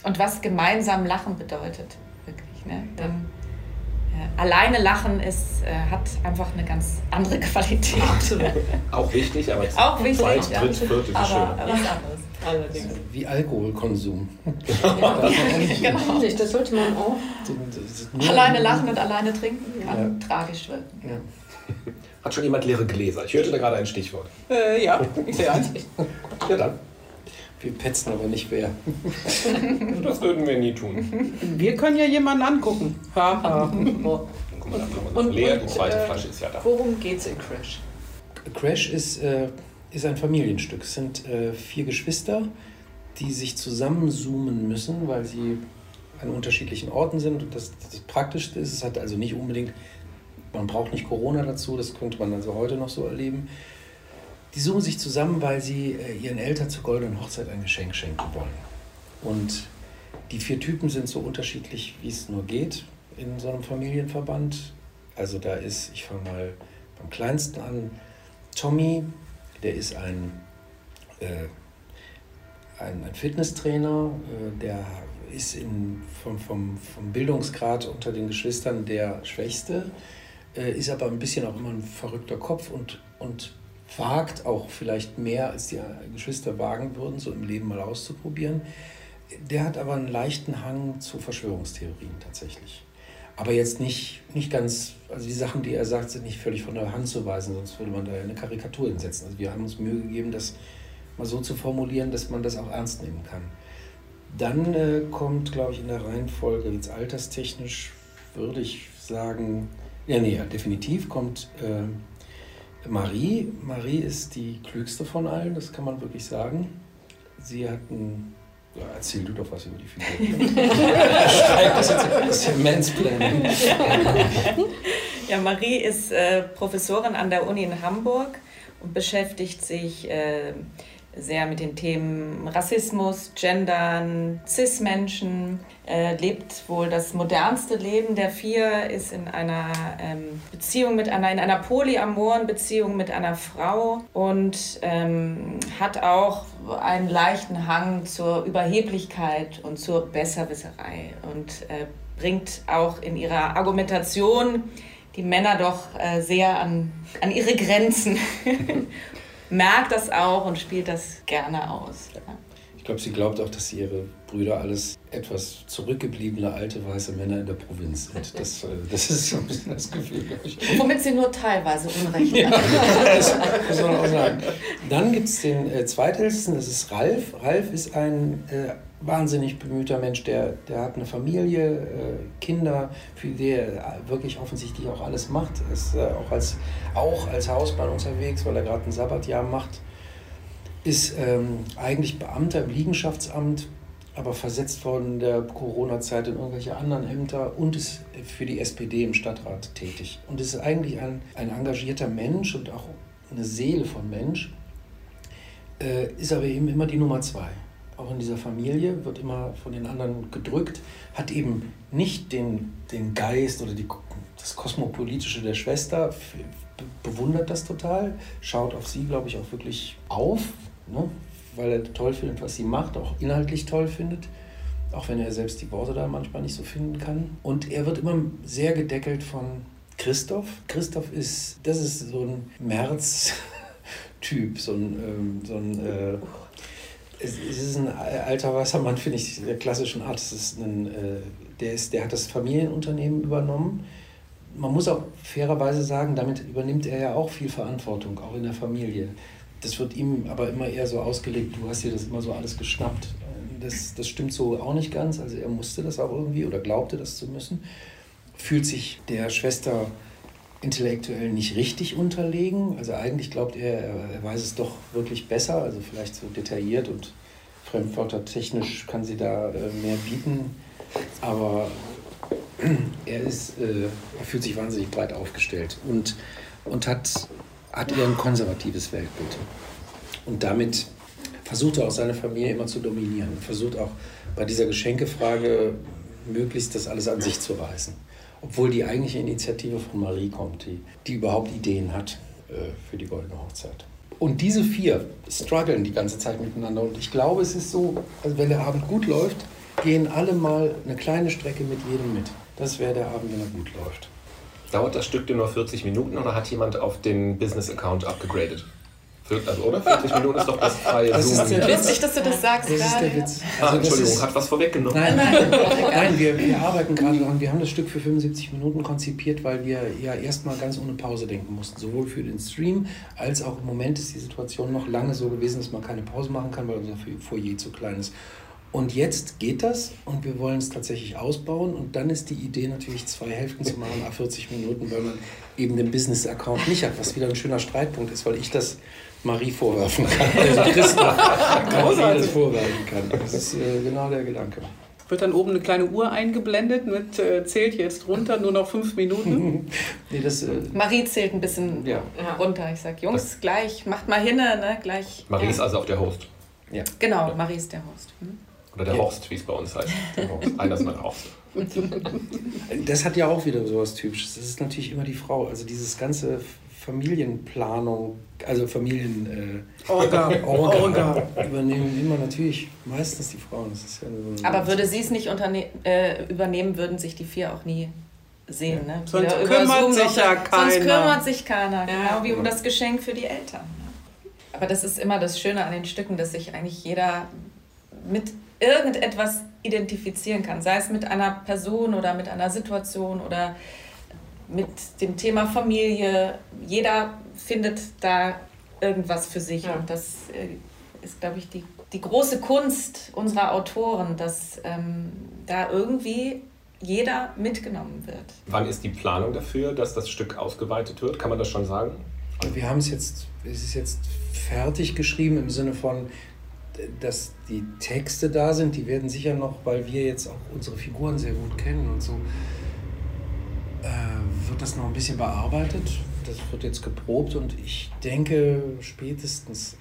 Und was gemeinsam Lachen bedeutet, wirklich. Ne? Denn, äh, alleine Lachen ist, äh, hat einfach eine ganz andere Qualität. Absolut. auch wichtig, aber auch wichtig, zweit, dritt, viert ist aber, schön. Aber was anderes. Allerdings. Wie Alkoholkonsum. Ja, genau. Das sollte man auch. Alleine lachen und alleine trinken kann ja. tragisch wirken. Ja. Hat schon jemand leere Gläser? Ich hörte da gerade ein Stichwort. Äh, ja, ich sehe eins. ja, dann. Wir petzen aber nicht wer. das würden wir nie tun. Wir können ja jemanden angucken. Ha, ha. Und, und, leer, die zweite äh, Flasche ist ja da. Worum geht es in Crash? Crash ist, äh, ist ein Familienstück. Es sind äh, vier Geschwister, die sich zusammenzoomen müssen, weil sie an unterschiedlichen Orten sind. Und das, das Praktischste ist, es hat also nicht unbedingt, man braucht nicht Corona dazu, das könnte man also heute noch so erleben die suchen sich zusammen, weil sie äh, ihren Eltern zur goldenen Hochzeit ein Geschenk schenken wollen. Und die vier Typen sind so unterschiedlich, wie es nur geht in so einem Familienverband. Also da ist, ich fange mal beim kleinsten an, Tommy, der ist ein, äh, ein, ein, Fitnesstrainer, äh, der ist in, vom, vom, vom Bildungsgrad unter den Geschwistern der Schwächste, äh, ist aber ein bisschen auch immer ein verrückter Kopf und, und wagt, auch vielleicht mehr als die Geschwister wagen würden, so im Leben mal auszuprobieren. Der hat aber einen leichten Hang zu Verschwörungstheorien tatsächlich. Aber jetzt nicht, nicht ganz, also die Sachen, die er sagt, sind nicht völlig von der Hand zu weisen, sonst würde man da eine Karikatur hinsetzen. Also wir haben uns Mühe gegeben, das mal so zu formulieren, dass man das auch ernst nehmen kann. Dann äh, kommt, glaube ich, in der Reihenfolge, jetzt alterstechnisch, würde ich sagen, ja, nee, definitiv kommt äh, Marie, Marie ist die klügste von allen, das kann man wirklich sagen. Sie hat ein ja, erzähl du doch was über die Figur. das ist ja Mansplaining. Ja, Marie ist äh, Professorin an der Uni in Hamburg und beschäftigt sich äh, sehr mit den Themen Rassismus, Gendern, Cis-Menschen, äh, lebt wohl das modernste Leben der vier, ist in einer ähm, Beziehung mit einer, in einer polyamoren Beziehung mit einer Frau und ähm, hat auch einen leichten Hang zur Überheblichkeit und zur Besserwisserei und äh, bringt auch in ihrer Argumentation die Männer doch äh, sehr an, an ihre Grenzen merkt das auch und spielt das gerne aus. Ja. Ich glaube, sie glaubt auch, dass sie ihre Brüder alles etwas zurückgebliebene alte weiße Männer in der Provinz sind. Das, äh, das ist so ein bisschen das Gefühl, glaube ich. Womit sie nur teilweise Unrecht ja, das muss man auch sagen. Dann gibt es den äh, Zweitältesten, das ist Ralf. Ralf ist ein äh, wahnsinnig bemühter Mensch, der, der hat eine Familie, äh, Kinder, für die er wirklich offensichtlich auch alles macht. Ist äh, auch, als, auch als Hausmann unterwegs, weil er gerade ein Sabbatjahr macht. Ist ähm, eigentlich Beamter im Liegenschaftsamt, aber versetzt worden in der Corona-Zeit in irgendwelche anderen Ämter und ist für die SPD im Stadtrat tätig. Und ist eigentlich ein, ein engagierter Mensch und auch eine Seele von Mensch, äh, ist aber eben immer die Nummer zwei auch in dieser Familie, wird immer von den anderen gedrückt, hat eben nicht den, den Geist oder die, das Kosmopolitische der Schwester, bewundert das total, schaut auf sie, glaube ich, auch wirklich auf, ne? weil er toll findet, was sie macht, auch inhaltlich toll findet, auch wenn er selbst die Worte da manchmal nicht so finden kann. Und er wird immer sehr gedeckelt von Christoph. Christoph ist, das ist so ein März-Typ, so ein, ähm, so ein äh, Es, ist ein alter weißer Mann, finde ich, der klassischen Art. Es ist ein, äh, der, ist, der hat das Familienunternehmen übernommen. Man muss auch fairerweise sagen, damit übernimmt er ja auch viel Verantwortung, auch in der Familie. Das wird ihm aber immer eher so ausgelegt, du hast dir das immer so alles geschnappt. Das, das stimmt so auch nicht ganz. Also er musste das auch irgendwie oder glaubte das zu müssen. Fühlt sich der Schwester intellektuell nicht richtig unterlegen. Also eigentlich glaubt er, er weiß es doch wirklich besser, also vielleicht so detailliert und fremdwörtertechnisch kann sie da äh, mehr bieten. Aber er, ist, äh, er fühlt sich wahnsinnig breit aufgestellt und, und hat, hat eher ein konservatives Weltbild. Und damit versucht er auch seine Familie immer zu dominieren. Versucht auch bei dieser Geschenkefrage möglichst das alles an sich zu reißen. Obwohl die eigentliche Initiative von Marie kommt, die, die überhaupt Ideen hat äh, für die Goldene Hochzeit. Und diese vier strugglen die ganze Zeit miteinander. Und ich glaube, es ist so, also wenn der Abend gut läuft, gehen alle mal eine kleine Strecke mit jedem mit. Das wäre der Abend, wenn er gut läuft. Dauert das Stück denn nur 40 Minuten oder hat jemand auf den Business-Account abgegradet? Also, oder? 40 Minuten ist doch das freie das Zoom. Ist Witzig, dass du das sagst. Das ist der Witz. Ah, also, Entschuldigung, ist, hat was vorweggenommen. Nein, nein, nein wir, wir arbeiten gerade daran. Wir haben das Stück für 75 Minuten konzipiert, weil wir ja erstmal ganz ohne Pause denken mussten. Sowohl für den Stream als auch im Moment ist die Situation noch lange so gewesen, dass man keine Pause machen kann, weil unser Foyer zu klein ist. Und jetzt geht das und wir wollen es tatsächlich ausbauen. Und dann ist die Idee natürlich, zwei Hälften zu machen, a 40 Minuten, weil man eben den Business-Account nicht hat, was wieder ein schöner Streitpunkt ist, weil ich das Marie vorwerfen kann. Also Christoph Marie das vorwerfen kann. Das ist äh, genau der Gedanke. Wird dann oben eine kleine Uhr eingeblendet mit äh, zählt jetzt runter, nur noch fünf Minuten? nee, das, äh, Marie zählt ein bisschen ja. runter. Ich sage, Jungs, das gleich, macht mal hin, ne? gleich. Marie ja. ist also auch der Host. Ja. Genau, Marie ist der Host. Hm? Oder der ja. Horst, wie es bei uns heißt. Einer ist mein Horst. Das hat ja auch wieder sowas Typisches. Das ist natürlich immer die Frau. Also dieses ganze Familienplanung, also Familien äh, Orga. Orga, Orga. übernehmen immer natürlich meistens die Frauen. Das ist ja so Aber würde sie es nicht äh, übernehmen, würden sich die vier auch nie sehen. Ne? Sonst kümmert sich ja keiner. Sonst kümmert sich keiner, genau wie um das Geschenk für die Eltern. Ne? Aber das ist immer das Schöne an den Stücken, dass sich eigentlich jeder mit irgendetwas identifizieren kann, sei es mit einer Person oder mit einer Situation oder mit dem Thema Familie. Jeder findet da irgendwas für sich. Ja. Und das äh, ist, glaube ich, die, die große Kunst unserer Autoren, dass ähm, da irgendwie jeder mitgenommen wird. Wann ist die Planung dafür, dass das Stück ausgeweitet wird? Kann man das schon sagen? Wir haben es jetzt, es ist jetzt fertig geschrieben im Sinne von, dass die Texte da sind. Die werden sicher noch, weil wir jetzt auch unsere Figuren sehr gut kennen und so, äh, wird das noch ein bisschen bearbeitet. Das wird jetzt geprobt und ich denke, spätestens,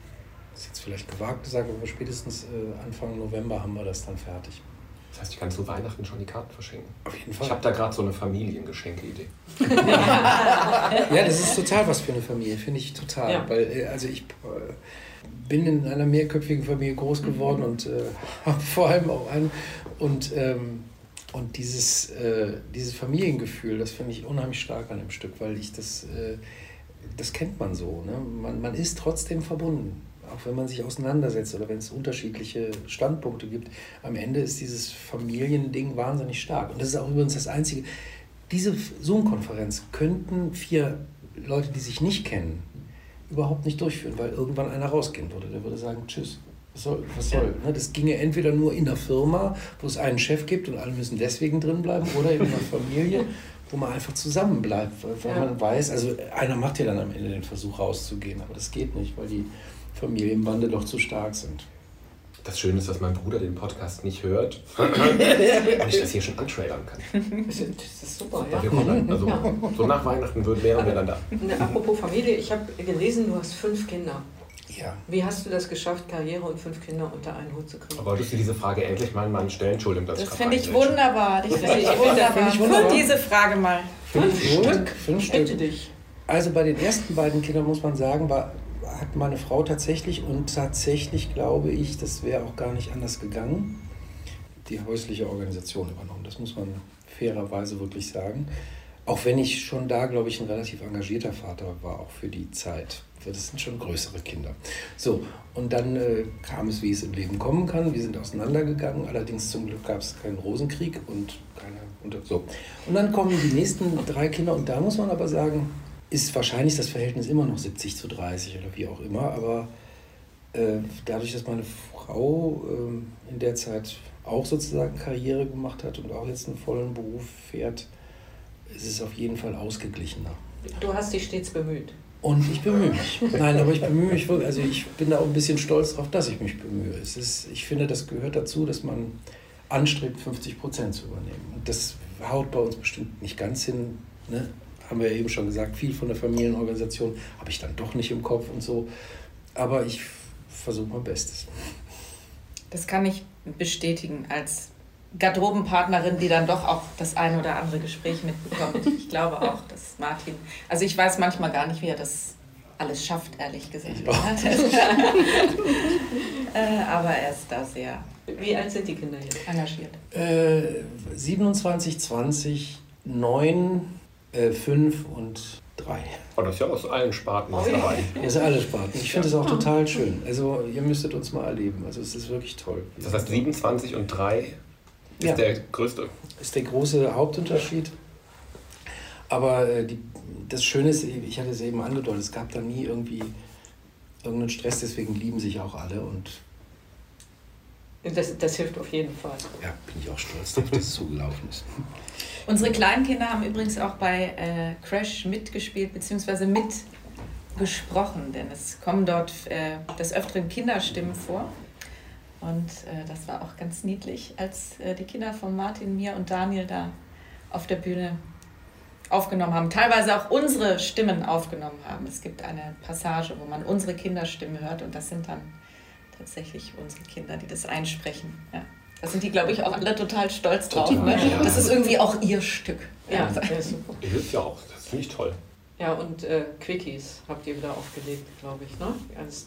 das ist jetzt vielleicht gewagt gesagt, aber spätestens äh, Anfang November haben wir das dann fertig. Das heißt, ich kann zu Weihnachten schon die Karten verschenken. Auf jeden Fall. Ich habe da gerade so eine Familiengeschenke-Idee. ja, das ist total was für eine Familie, finde ich total. Ja. Weil, äh, also ich äh, bin in einer mehrköpfigen Familie groß geworden und äh, vor allem auch ein. Und ähm, und dieses, äh, dieses Familiengefühl, das finde ich unheimlich stark an dem Stück, weil ich das, äh, das kennt man so. Ne? Man, man ist trotzdem verbunden, auch wenn man sich auseinandersetzt oder wenn es unterschiedliche Standpunkte gibt. Am Ende ist dieses Familiending wahnsinnig stark. Und das ist auch übrigens das Einzige. Diese Zoom-Konferenz könnten vier Leute, die sich nicht kennen, überhaupt nicht durchführen, weil irgendwann einer rausgehen würde. Der würde sagen, tschüss. Was soll? Was soll ne? Das ginge entweder nur in der Firma, wo es einen Chef gibt und alle müssen deswegen drin bleiben, oder in einer Familie, wo man einfach zusammen bleibt, weil ja. man weiß, also einer macht ja dann am Ende den Versuch rauszugehen, aber das geht nicht, weil die Familienbande doch zu stark sind. Das Schöne ist, dass mein Bruder den Podcast nicht hört und ich das hier schon antrailern kann. Das ist super, ja. Wir kommen also, so nach Weihnachten wären wir dann da. Apropos Familie, ich habe gelesen, du hast fünf Kinder. Ja. Wie hast du das geschafft, Karriere und fünf Kinder unter einen Hut zu kriegen? wolltest du diese Frage endlich mal Mann stellen? Entschuldigung, dass das finde ich wunderbar. Das finde ich wunderbar. Ich wunderbar. diese Frage mal. Fünf, fünf Stück? Fünf Stück. dich. Also bei den ersten beiden Kindern muss man sagen, war, hat meine Frau tatsächlich und tatsächlich glaube ich, das wäre auch gar nicht anders gegangen, die häusliche Organisation übernommen. Das muss man fairerweise wirklich sagen. Auch wenn ich schon da, glaube ich, ein relativ engagierter Vater war, auch für die Zeit. Das sind schon größere Kinder. So, und dann äh, kam es, wie es im Leben kommen kann. Wir sind auseinandergegangen. Allerdings zum Glück gab es keinen Rosenkrieg und keine. Und, so. und dann kommen die nächsten drei Kinder. Und da muss man aber sagen, ist wahrscheinlich das Verhältnis immer noch 70 zu 30 oder wie auch immer. Aber äh, dadurch, dass meine Frau äh, in der Zeit auch sozusagen Karriere gemacht hat und auch jetzt einen vollen Beruf fährt, ist es auf jeden Fall ausgeglichener. Du hast dich stets bemüht. Und ich bemühe mich. Nein, aber ich bemühe mich wirklich. Also ich bin da auch ein bisschen stolz darauf, dass ich mich bemühe. Es ist, ich finde, das gehört dazu, dass man anstrebt, 50 Prozent zu übernehmen. Und das haut bei uns bestimmt nicht ganz hin. Ne? Haben wir ja eben schon gesagt, viel von der Familienorganisation habe ich dann doch nicht im Kopf und so. Aber ich versuche mein Bestes. Das kann ich bestätigen als Garderobenpartnerin, die dann doch auch das eine oder andere Gespräch mitbekommt. Ich glaube auch, dass Martin, also ich weiß manchmal gar nicht, wie er das alles schafft, ehrlich gesagt. Ja. äh, aber er ist da sehr. Wie alt sind die Kinder jetzt? Engagiert. Äh, 27, 20, 9, äh, 5 und 3. Oh, das ist ja aus allen Sparten was dabei. Das ist alle Sparten. Ich finde es auch total schön. Also ihr müsstet uns mal erleben. Also es ist wirklich toll. Das heißt 27 und 3 ist ja. der größte. Ist der große Hauptunterschied. Aber äh, die, das Schöne ist, ich hatte es eben angedeutet, es gab da nie irgendwie irgendeinen Stress, deswegen lieben sich auch alle und das, das hilft auf jeden Fall. Ja, bin ich auch stolz, dass das so gelaufen ist. Unsere Kleinkinder haben übrigens auch bei äh, Crash mitgespielt bzw. mitgesprochen, denn es kommen dort äh, des Öfteren Kinderstimmen vor. Und äh, das war auch ganz niedlich, als äh, die Kinder von Martin, mir und Daniel da auf der Bühne aufgenommen haben. Teilweise auch unsere Stimmen aufgenommen haben. Es gibt eine Passage, wo man unsere Kinderstimme hört und das sind dann tatsächlich unsere Kinder, die das einsprechen. Ja. Da sind die, glaube ich, auch alle total stolz drauf. Total, ne? ja. Das ist irgendwie auch ihr Stück. Ja, ja super. Hilft ja auch, das finde ich toll. Ja, und äh, Quickies habt ihr wieder aufgelegt, glaube ich. Ne? Als,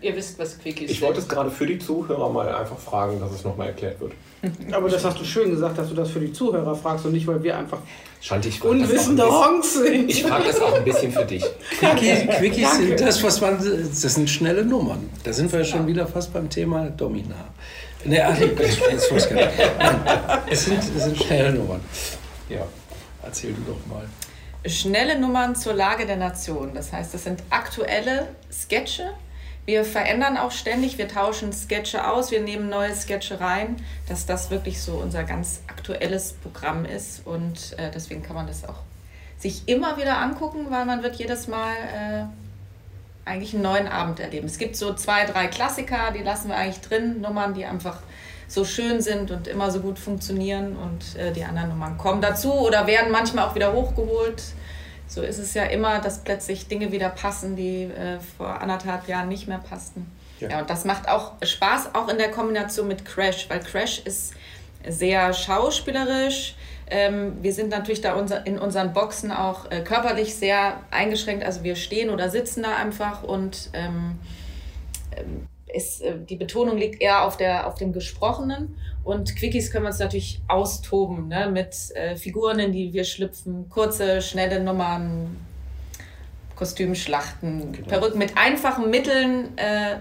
ihr wisst, was Quickies sind. Ich wollte es gerade für die Zuhörer mal einfach fragen, dass es nochmal erklärt wird. Aber das hast du schön gesagt, dass du das für die Zuhörer fragst und nicht, weil wir einfach Shanti, ich unwissende Honks sind. Ich frage das auch ein bisschen für dich. Quickies, Quickies sind das, was man. Das sind schnelle Nummern. Da sind wir ja schon wieder fast beim Thema Domina. Nee, ach, jetzt muss Nein, es sind, es sind schnelle Nummern. Ja, erzähl du doch mal. Schnelle Nummern zur Lage der Nation. Das heißt, das sind aktuelle Sketche. Wir verändern auch ständig, wir tauschen Sketche aus, wir nehmen neue Sketche rein, dass das wirklich so unser ganz aktuelles Programm ist. Und äh, deswegen kann man das auch sich immer wieder angucken, weil man wird jedes Mal äh, eigentlich einen neuen Abend erleben. Es gibt so zwei, drei Klassiker, die lassen wir eigentlich drin, Nummern, die einfach so schön sind und immer so gut funktionieren und äh, die anderen Nummern kommen dazu oder werden manchmal auch wieder hochgeholt. So ist es ja immer, dass plötzlich Dinge wieder passen, die äh, vor anderthalb Jahren nicht mehr passten. Ja. ja, und das macht auch Spaß, auch in der Kombination mit Crash, weil Crash ist sehr schauspielerisch, ähm, wir sind natürlich da unser, in unseren Boxen auch äh, körperlich sehr eingeschränkt. Also wir stehen oder sitzen da einfach und ähm, ist, ähm, äh, die Betonung liegt eher auf, der, auf dem Gesprochenen. Und Quickies können wir uns natürlich austoben ne? mit äh, Figuren, in die wir schlüpfen, kurze, schnelle Nummern, Kostümschlachten, genau. Perücken mit einfachen Mitteln. Äh,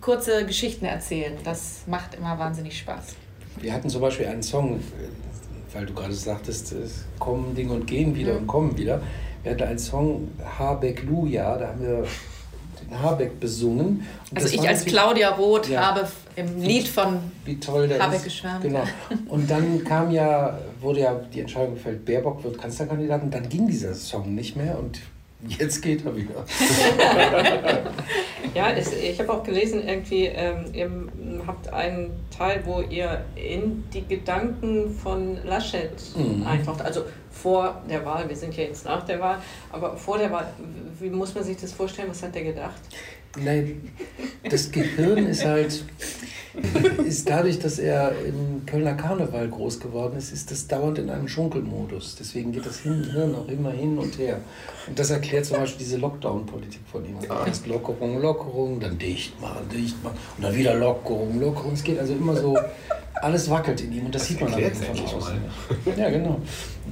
kurze Geschichten erzählen. Das macht immer wahnsinnig Spaß. Wir hatten zum Beispiel einen Song, weil du gerade sagtest, es kommen Dinge und gehen wieder mhm. und kommen wieder. Wir hatten einen Song Habeck Luja, da haben wir Habeck besungen. Und also ich als Claudia Roth ja, habe im Lied von wie toll der Habeck ist. geschwärmt. Genau. Und dann kam ja, wurde ja die Entscheidung gefällt, Baerbock wird Kanzlerkandidat und dann ging dieser Song nicht mehr und Jetzt geht er wieder. ja, es, ich habe auch gelesen, irgendwie, ähm, ihr habt einen Teil, wo ihr in die Gedanken von Laschet mhm. eintaucht. Also vor der Wahl, wir sind ja jetzt nach der Wahl, aber vor der Wahl, wie muss man sich das vorstellen? Was hat der gedacht? Nein, das Gehirn ist halt, ist dadurch, dass er im Kölner Karneval groß geworden ist, ist das dauernd in einem Schunkelmodus. Deswegen geht das Hirn auch immer hin und her. Und das erklärt zum Beispiel diese Lockdown-Politik von ihm. Erst Lockerung, Lockerung, dann dicht machen, dicht machen und dann wieder Lockerung, Lockerung. Es geht also immer so alles wackelt in ihm und das, das sieht man dann von außen. Ja, genau.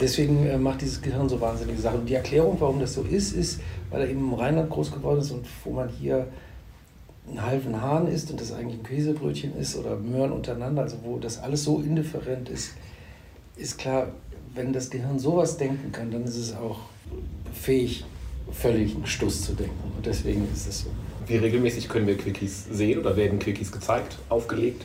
Deswegen äh, macht dieses Gehirn so wahnsinnige Sachen. Und die Erklärung, warum das so ist, ist, weil er eben im Rheinland groß geworden ist und wo man hier einen halben Hahn isst und das eigentlich ein Käsebrötchen ist oder Möhren untereinander, also wo das alles so indifferent ist, ist klar, wenn das Gehirn sowas denken kann, dann ist es auch fähig, völlig einen Stuss zu denken. Und deswegen ist es so. Wie regelmäßig können wir Quickies sehen oder werden Quickies gezeigt, aufgelegt?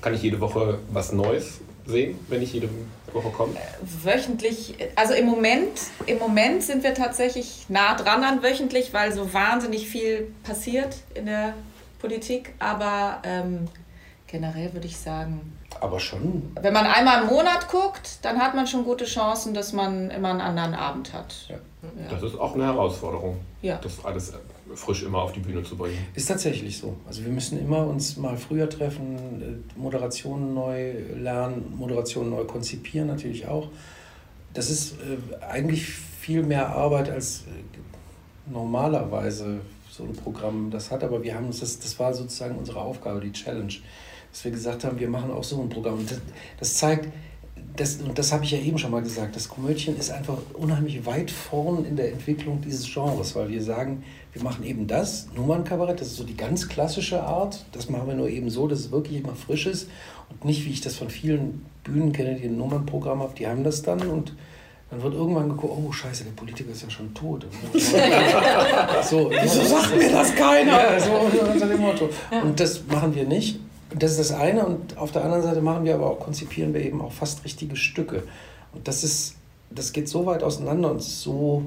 Kann ich jede Woche was Neues sehen, wenn ich jede Woche komme? Äh, wöchentlich, also im Moment, im Moment sind wir tatsächlich nah dran an wöchentlich, weil so wahnsinnig viel passiert in der Politik. Aber ähm, generell würde ich sagen, aber schon. Wenn man einmal im Monat guckt, dann hat man schon gute Chancen, dass man immer einen anderen Abend hat. Ja. Ja. Das ist auch eine Herausforderung, ja. das alles frisch immer auf die Bühne zu bringen. Ist tatsächlich so. Also wir müssen immer uns mal früher treffen, äh, Moderationen neu lernen, Moderationen neu konzipieren natürlich auch. Das ist äh, eigentlich viel mehr Arbeit als äh, normalerweise so ein Programm das hat, aber wir haben uns das, das war sozusagen unsere Aufgabe, die Challenge, dass wir gesagt haben, wir machen auch so ein Programm. Das, das zeigt, das, und das habe ich ja eben schon mal gesagt, das Komödien ist einfach unheimlich weit vorn in der Entwicklung dieses Genres, weil wir sagen, wir machen eben das, Nummernkabarett, das ist so die ganz klassische Art. Das machen wir nur eben so, dass es wirklich immer frisch ist und nicht, wie ich das von vielen Bühnen kenne, die ein Nummernprogramm haben, die haben das dann und dann wird irgendwann geguckt, oh scheiße, der Politiker ist ja schon tot. so, Wieso sagt mir das keiner? Ja, so unter dem Motto. Und das machen wir nicht. Das ist das eine und auf der anderen Seite machen wir aber auch, konzipieren wir eben auch fast richtige Stücke. Und das ist, das geht so weit auseinander und so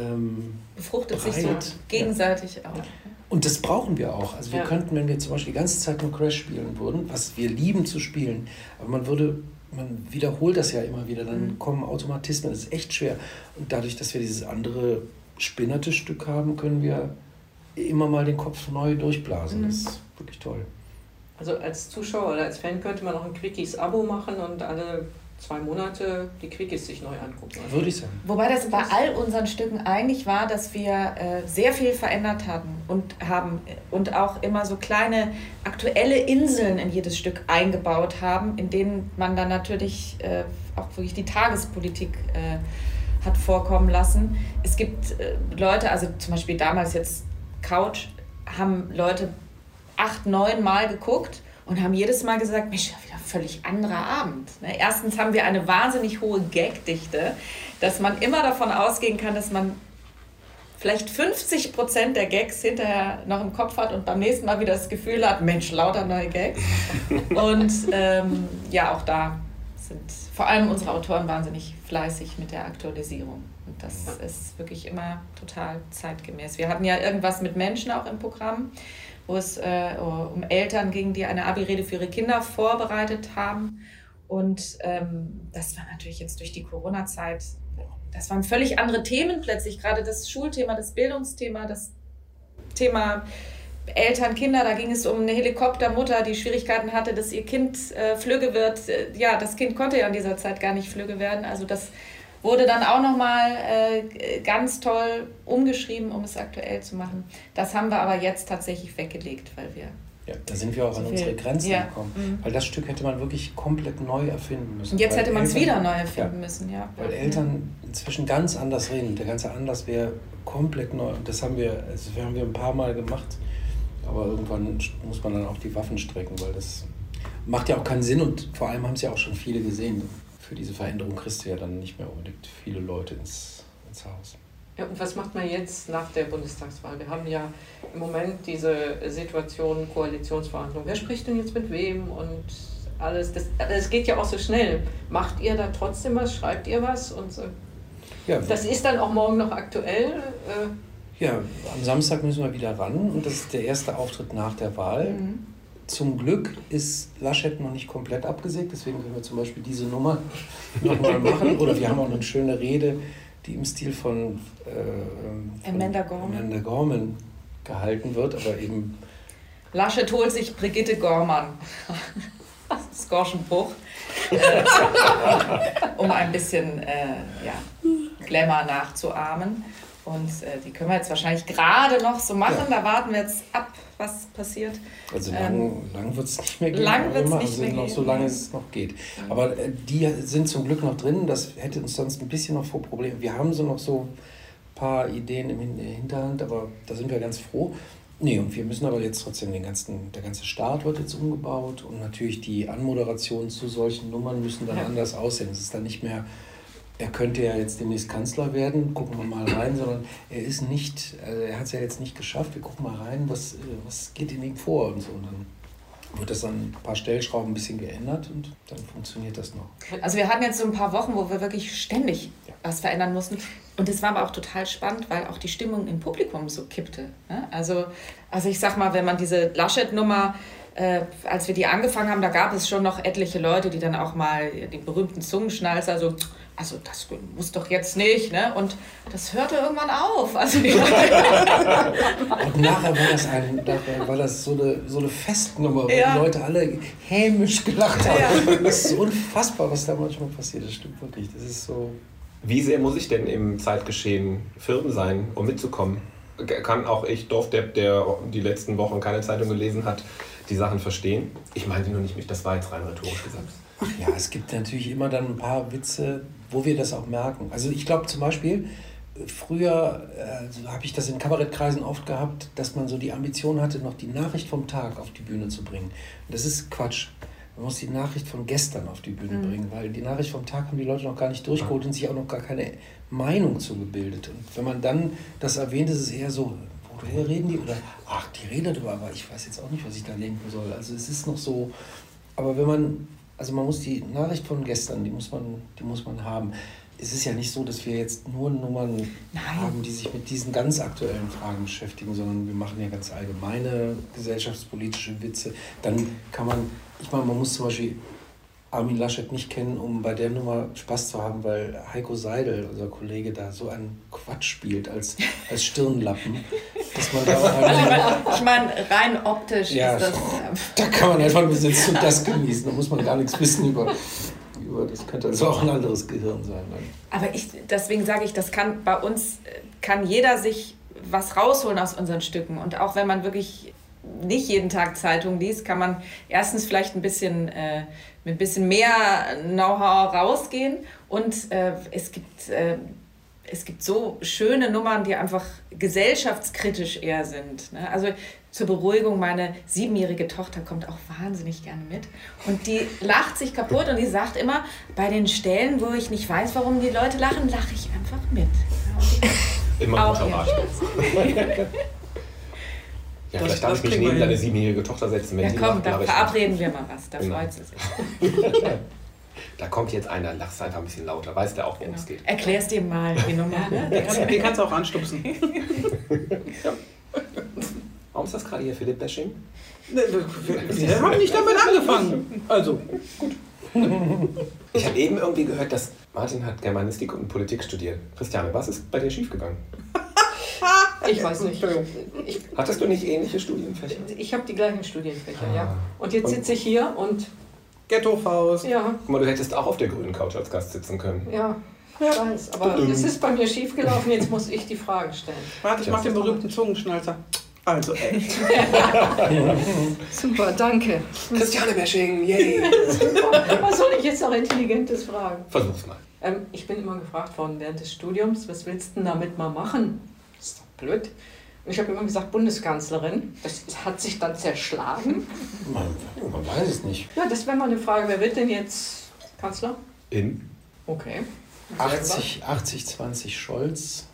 ähm, befruchtet breit. sich so gegenseitig ja. auch. Und das brauchen wir auch. Also wir ja. könnten, wenn wir zum Beispiel die ganze Zeit nur Crash spielen würden, was wir lieben zu spielen, aber man würde, man wiederholt das ja immer wieder, dann mhm. kommen Automatismen, das ist echt schwer. Und dadurch, dass wir dieses andere spinnerte Stück haben, können wir immer mal den Kopf neu durchblasen. Mhm. Das ist wirklich toll. Also als Zuschauer oder als Fan könnte man auch ein Quickies-Abo machen und alle zwei Monate die Quickies sich neu angucken. Also Würde ich sagen. Wobei das bei all unseren Stücken eigentlich war, dass wir äh, sehr viel verändert hatten und haben und auch immer so kleine aktuelle Inseln in jedes Stück eingebaut haben, in denen man dann natürlich äh, auch wirklich die Tagespolitik äh, hat vorkommen lassen. Es gibt äh, Leute, also zum Beispiel damals jetzt Couch, haben Leute acht, neun Mal geguckt und haben jedes Mal gesagt, Mensch, wieder völlig anderer Abend. Ne? Erstens haben wir eine wahnsinnig hohe Gagdichte, dass man immer davon ausgehen kann, dass man vielleicht 50 Prozent der Gags hinterher noch im Kopf hat und beim nächsten Mal wieder das Gefühl hat, Mensch, lauter neue Gags. und ähm, ja, auch da sind vor allem unsere Autoren wahnsinnig fleißig mit der Aktualisierung. Und das ist wirklich immer total zeitgemäß. Wir hatten ja irgendwas mit Menschen auch im Programm wo es äh, um Eltern ging, die eine Abi-Rede für ihre Kinder vorbereitet haben. Und ähm, das war natürlich jetzt durch die Corona-Zeit, das waren völlig andere Themen plötzlich, gerade das Schulthema, das Bildungsthema, das Thema Eltern, Kinder, da ging es um eine Helikoptermutter, die Schwierigkeiten hatte, dass ihr Kind äh, Flügge wird. Äh, ja, das Kind konnte ja in dieser Zeit gar nicht Flügge werden. Also das Wurde dann auch nochmal äh, ganz toll umgeschrieben, um es aktuell zu machen. Das haben wir aber jetzt tatsächlich weggelegt, weil wir. Ja, da sind wir auch so an unsere Grenzen ja. gekommen. Mhm. Weil das Stück hätte man wirklich komplett neu erfinden müssen. Und jetzt hätte man es wieder neu erfinden ja, müssen, ja. Weil Eltern inzwischen ganz anders reden. Der ganze Anlass wäre komplett neu. Und das haben wir, also haben wir ein paar Mal gemacht. Aber irgendwann muss man dann auch die Waffen strecken, weil das macht ja auch keinen Sinn und vor allem haben es ja auch schon viele gesehen für diese Veränderung kriegst du ja dann nicht mehr unbedingt viele Leute ins, ins Haus. Ja, und was macht man jetzt nach der Bundestagswahl? Wir haben ja im Moment diese Situation Koalitionsverhandlungen. Wer spricht denn jetzt mit wem und alles? Das, das geht ja auch so schnell. Macht ihr da trotzdem was? Schreibt ihr was? Und so? Ja, das ist dann auch morgen noch aktuell? Äh ja, am Samstag müssen wir wieder ran und das ist der erste Auftritt nach der Wahl. Mhm. Zum Glück ist Laschet noch nicht komplett abgesägt, deswegen können wir zum Beispiel diese Nummer nochmal machen. Oder wir haben auch eine schöne Rede, die im Stil von, äh, von Amanda, Gorman. Amanda Gorman gehalten wird, aber eben. Laschet holt sich Brigitte Gorman. Skorschenbruch. äh, um ein bisschen äh, ja, Glamour nachzuahmen. Und äh, die können wir jetzt wahrscheinlich gerade noch so machen. Ja. Da warten wir jetzt ab, was passiert. Also lang, ähm, lang wird es nicht mehr gehen. Lang wird es nicht mehr noch gehen. So lange es noch geht. Aber äh, die sind zum Glück noch drin. Das hätte uns sonst ein bisschen noch vor Problemen. Wir haben so noch so ein paar Ideen im Hinterhand, aber da sind wir ganz froh. Nee, und wir müssen aber jetzt trotzdem den ganzen, der ganze Start wird jetzt umgebaut und natürlich die Anmoderationen zu solchen Nummern müssen dann ja. anders aussehen. Es ist dann nicht mehr er könnte ja jetzt demnächst Kanzler werden, gucken wir mal rein, sondern er ist nicht, also er hat es ja jetzt nicht geschafft, wir gucken mal rein, was, äh, was geht in ihm vor und so. Und dann wird das an ein paar Stellschrauben ein bisschen geändert und dann funktioniert das noch. Also wir hatten jetzt so ein paar Wochen, wo wir wirklich ständig ja. was verändern mussten. Und es war aber auch total spannend, weil auch die Stimmung im Publikum so kippte. Ne? Also, also ich sag mal, wenn man diese Laschet-Nummer äh, als wir die angefangen haben, da gab es schon noch etliche Leute, die dann auch mal den berühmten Zungenschnalzer so also das muss doch jetzt nicht, ne? Und das hörte irgendwann auf. Also, und nachher war das, ein, war das so, eine, so eine Festnummer, wo ja. die Leute alle hämisch gelacht haben. Ja. Das ist unfassbar, was da manchmal passiert. Das stimmt wirklich. Das ist so. Wie sehr muss ich denn im Zeitgeschehen firm sein, um mitzukommen? Kann auch ich, Dorf, der, der die letzten Wochen keine Zeitung gelesen hat, die Sachen verstehen? Ich meinte nur nicht mich, das war jetzt rein rhetorisch gesagt. Ach ja, es gibt natürlich immer dann ein paar Witze, wo wir das auch merken. Also ich glaube zum Beispiel, früher äh, habe ich das in Kabarettkreisen oft gehabt, dass man so die Ambition hatte, noch die Nachricht vom Tag auf die Bühne zu bringen. Und das ist Quatsch. Man muss die Nachricht von gestern auf die Bühne mhm. bringen, weil die Nachricht vom Tag haben die Leute noch gar nicht durchgeholt und sich auch noch gar keine Meinung zu gebildet. Und wenn man dann das erwähnt, ist es eher so, worüber reden die? Oder, ach, die reden darüber, aber ich weiß jetzt auch nicht, was ich da denken soll. Also es ist noch so, aber wenn man also man muss die Nachricht von gestern, die muss man, die muss man haben. Es ist ja nicht so, dass wir jetzt nur Nummern Nein. haben, die sich mit diesen ganz aktuellen Fragen beschäftigen, sondern wir machen ja ganz allgemeine gesellschaftspolitische Witze. Dann kann man, ich meine, man muss zum Beispiel Armin Laschet nicht kennen, um bei der Nummer Spaß zu haben, weil Heiko Seidel, unser Kollege, da so einen Quatsch spielt als, als Stirnlappen. dass man da also ich meine, rein optisch ja, ist das. Da kann man einfach nur sitzen und das genießen. Da muss man gar nichts wissen über. über das könnte also auch ein anderes Gehirn sein. Dann. Aber ich, deswegen sage ich, das kann bei uns kann jeder sich was rausholen aus unseren Stücken. Und auch wenn man wirklich nicht jeden Tag Zeitung liest, kann man erstens vielleicht ein bisschen äh, mit ein bisschen mehr Know-how rausgehen und äh, es gibt äh, es gibt so schöne Nummern, die einfach gesellschaftskritisch eher sind. Ne? Also zur Beruhigung, meine siebenjährige Tochter kommt auch wahnsinnig gerne mit. Und die lacht sich kaputt und die sagt immer, bei den Stellen, wo ich nicht weiß, warum die Leute lachen, lache ich einfach mit. Immer unterrascht. Ja, vielleicht darf ich mich neben deine siebenjährige Tochter setzen. Wenn ja, komm, da verabreden wir mal was. Da genau. freut sie sich. da kommt jetzt einer, lachst einfach ein bisschen lauter. Weiß der auch, worum genau. es geht. Erklär's dir mal die Nummer. Ne? Den kannst du auch anstupsen. ja. Warum ist das gerade hier Philipp-Bashing? Ne, wir haben nicht damit angefangen. Also, gut. Ich habe eben irgendwie gehört, dass Martin hat Germanistik und Politik studiert. Christiane, was ist bei dir schiefgegangen? Ich weiß nicht. Ich, Hattest du nicht ähnliche Studienfächer? Ich habe die gleichen Studienfächer, ah. ja. Und jetzt sitze ich hier und. Ghetto-Faust. Ja. Guck mal, du hättest auch auf der grünen Couch als Gast sitzen können. Ja. Ich weiß, aber es ist bei mir schiefgelaufen, jetzt muss ich die Fragen stellen. Warte, ich mach den berühmten Zungenschnalzer. Also, ey. Super, danke. Christiane Bashing, yay. Was soll ich jetzt noch Intelligentes fragen? Versuch's mal. Ähm, ich bin immer gefragt worden während des Studiums, was willst du denn damit mal machen? blöd. Ich habe immer gesagt, Bundeskanzlerin. Das hat sich dann zerschlagen. Man, man weiß es nicht. Ja, das wäre mal eine Frage. Wer wird denn jetzt Kanzler? In? Okay. 80, 80, 20 Scholz,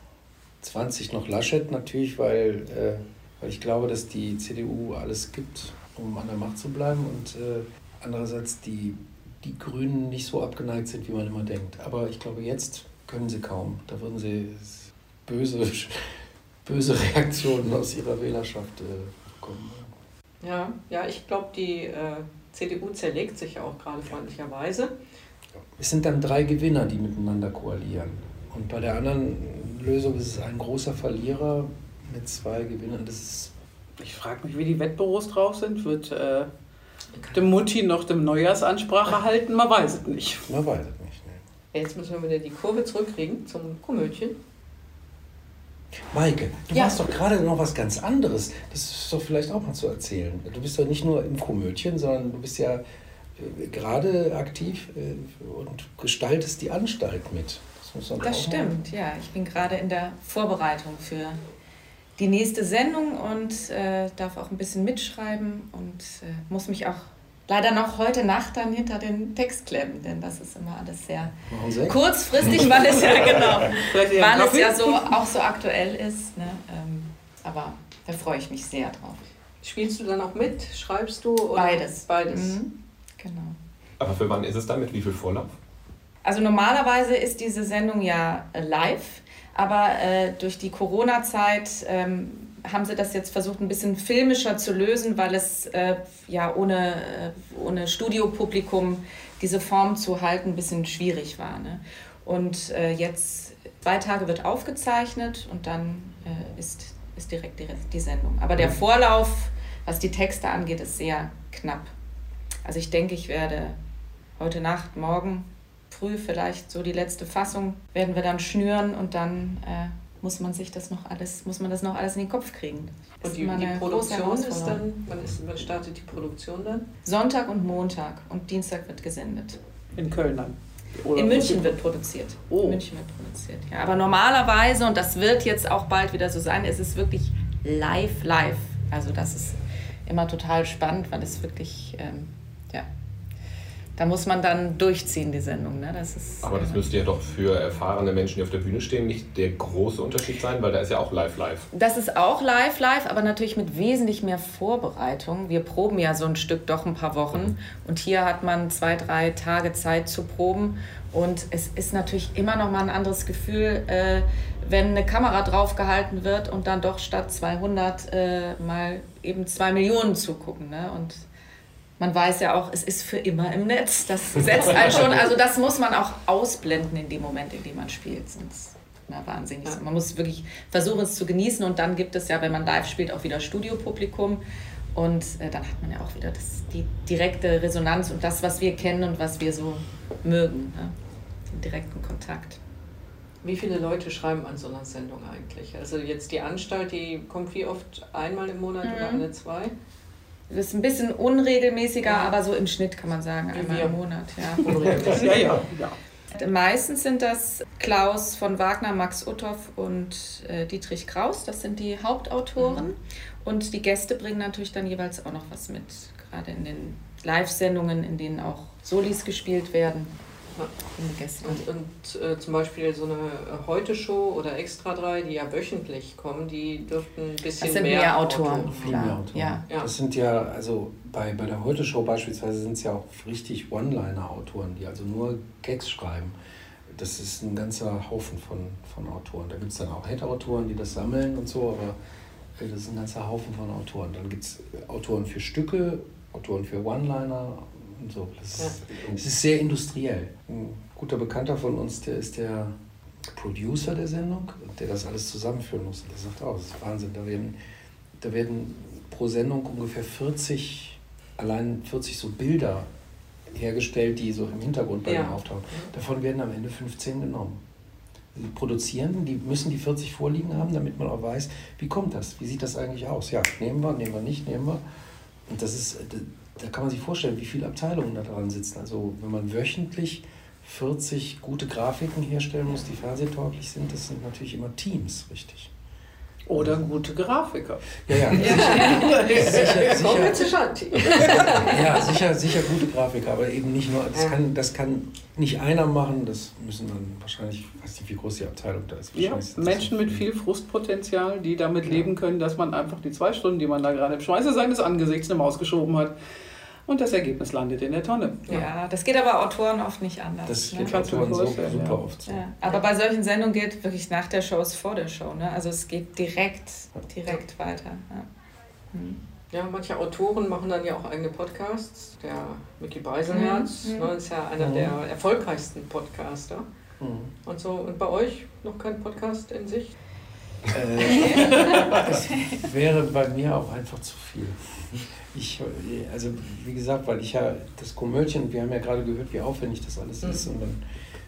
20 noch Laschet natürlich, weil, äh, weil ich glaube, dass die CDU alles gibt, um an der Macht zu bleiben und äh, andererseits die, die Grünen nicht so abgeneigt sind, wie man immer denkt. Aber ich glaube, jetzt können sie kaum. Da würden sie böse böse Reaktionen aus ihrer Wählerschaft äh, bekommen. Ja, ja, ich glaube, die äh, CDU zerlegt sich auch gerade freundlicherweise. Es sind dann drei Gewinner, die miteinander koalieren. Und bei der anderen Lösung ist es ein großer Verlierer mit zwei Gewinnern. Das ist ich frage mich, wie die Wettbüros drauf sind. Wird äh, dem Mutti noch dem Neujahrsansprache halten? Man weiß es nicht. Man weiß es nicht. Ne. Jetzt müssen wir wieder die Kurve zurückkriegen zum Komödchen. Maike, du Ja. machst doch gerade noch was ganz anderes. Das ist doch vielleicht auch mal zu erzählen. Du bist doch nicht nur im Komödien, sondern du bist ja äh, gerade aktiv äh, und gestaltest die Anstalt mit. Das, Das stimmt, ja. Ich bin gerade in der Vorbereitung für die nächste Sendung und äh, darf auch ein bisschen mitschreiben und äh, muss mich auch leider noch heute Nacht dann hinter den Text klemmen, denn das ist immer alles sehr kurzfristig, weil es ja genau, weil es ja so auch so aktuell ist. Ne? Ähm, aber da freue ich mich sehr drauf. Spielst du dann auch mit? Schreibst du? Oder? Beides. Beides. Mhm. Genau. Aber für wann ist es damit? Wie viel Vorlauf? Also normalerweise ist diese Sendung ja äh, live, aber äh, durch die Corona-Zeit ähm, haben sie das jetzt versucht, ein bisschen filmischer zu lösen, weil es äh, ja ohne, äh, ohne Studiopublikum diese Form zu halten ein bisschen schwierig war. Ne? Und äh, jetzt zwei Tage wird aufgezeichnet und dann äh, ist, ist direkt die, die Sendung. Aber der Vorlauf, was die Texte angeht, ist sehr knapp. Also ich denke, ich werde heute Nacht, morgen früh vielleicht so die letzte Fassung werden wir dann schnüren und dann äh, muss man sich das noch alles, muss man das noch alles in den Kopf kriegen. Das Und die, die Produktion ist dann, wann, ist, wann startet die Produktion dann? Sonntag und Montag und Dienstag wird gesendet. In Köln dann. Oder In München wird produziert. Oh. In München wird produziert. Ja, aber normalerweise, und das wird jetzt auch bald wieder so sein, ist es wirklich live, live. Also das ist immer total spannend, weil es wirklich, ähm, da muss man dann durchziehen, die Sendung. Ne? Das ist, Aber das müsste ja doch für erfahrene Menschen, die auf der Bühne stehen, nicht der große Unterschied sein, weil da ist ja auch live live. Das ist auch live, live, aber natürlich mit wesentlich mehr Vorbereitung. Wir proben ja so ein Stück doch ein paar Wochen und hier hat man zwei, drei Tage Zeit zu proben. Und es ist natürlich immer noch mal ein anderes Gefühl, äh, wenn eine Kamera draufgehalten wird und dann doch statt 200 äh, mal eben zwei Millionen zugucken. Ne? Und man weiß ja auch, es ist für immer im Netz. Das setzt einen schon, also das muss man auch ausblenden in dem Moment, in dem man spielt. Sonst na, wahnsinnig. Man muss wirklich versuchen, es zu genießen. Und dann gibt es ja, wenn man live spielt, auch wieder Studiopublikum. Und äh, dann hat man ja auch wieder das, die direkte Resonanz und das, was wir kennen und was wir so mögen. Ne? Den direkten Kontakt. Wie viele Leute schreiben an so einer Sendung eigentlich? Also jetzt die Anstalt, die kommt wie oft? Einmal im Monat oder Mhm. alle zwei? Das ist ein bisschen unregelmäßiger, Ja. aber so im Schnitt kann man sagen, Wie einmal wir. im Monat. Ja. Unregelmäßig. Ja, ja, ja. Meistens sind das Klaus von Wagner, Max Uthoff und äh, Dietrich Kraus. Das sind die Hauptautoren. Und die Gäste bringen natürlich dann jeweils auch noch was mit. Gerade in den Live-Sendungen, in denen auch Solis gespielt werden. Und, und äh, zum Beispiel so eine Heute-Show oder Extra 3, die ja wöchentlich kommen, die dürften ein bisschen Das sind mehr, mehr Autoren. Viel Klar, mehr Autoren. ja. Ja. Das sind ja, also bei, bei der Heute-Show beispielsweise sind es ja auch richtig One-Liner-Autoren, die also nur Gags schreiben. Das ist ein ganzer Haufen von, von Autoren. Da gibt es dann auch Head-Autoren, die das sammeln und so, aber äh, das ist ein ganzer Haufen von Autoren. Dann gibt es Autoren für Stücke, Autoren für One-Liner und so. Das ist, es ist sehr industriell. Ein guter Bekannter von uns, der ist der Producer der Sendung, der das alles zusammenführen muss. Und der sagt auch, das ist Wahnsinn. Da werden, da werden pro Sendung ungefähr 40, allein 40 so Bilder hergestellt, die so im Hintergrund bei Ja. auftauchen. Davon werden am Ende 15 genommen. Die produzieren, die müssen die 40 vorliegen haben, damit man auch weiß, wie kommt das? Wie sieht das eigentlich aus? Ja, nehmen wir, nehmen wir nicht, nehmen wir. Und das ist, da- kann man sich vorstellen, wie viele Abteilungen da dran sitzen. Also wenn man wöchentlich 40 gute Grafiken herstellen muss, die fernsehtauglich sind, das sind natürlich immer Teams, richtig. Oder gute Grafiker. Ja, ja, sicher, sicher, ja, sicher, sicher gute Grafiker, aber eben nicht nur, das kann, das kann nicht einer machen, das müssen dann wahrscheinlich, ich weiß nicht, wie groß die Abteilung da ist. Ja, Menschen mit viel Frustpotenzial, die damit Ja. leben können, dass man einfach die zwei Stunden, die man da gerade im Schweiße seines Angesichts eine Maus geschoben hat, und das Ergebnis landet in der Tonne. Ja, das geht aber Autoren oft nicht anders. Das ne? geht mir Autoren so, super ja. oft so. Ja, aber bei solchen Sendungen gilt wirklich nach der Show ist vor der Show. Ne? Also es geht direkt, direkt weiter. Ja. Hm. Ja, manche Autoren machen dann ja auch eigene Podcasts. Der Mickey Beisenherz Mhm. ne, ist ja einer Mhm. der erfolgreichsten Podcaster. Mhm. Und so. Und bei euch noch kein Podcast in Sicht? Äh, es wäre bei mir auch einfach zu viel. Ich, also wie gesagt, weil ich ja das Komödien, wir haben ja gerade gehört, wie aufwendig das alles Mhm. ist und dann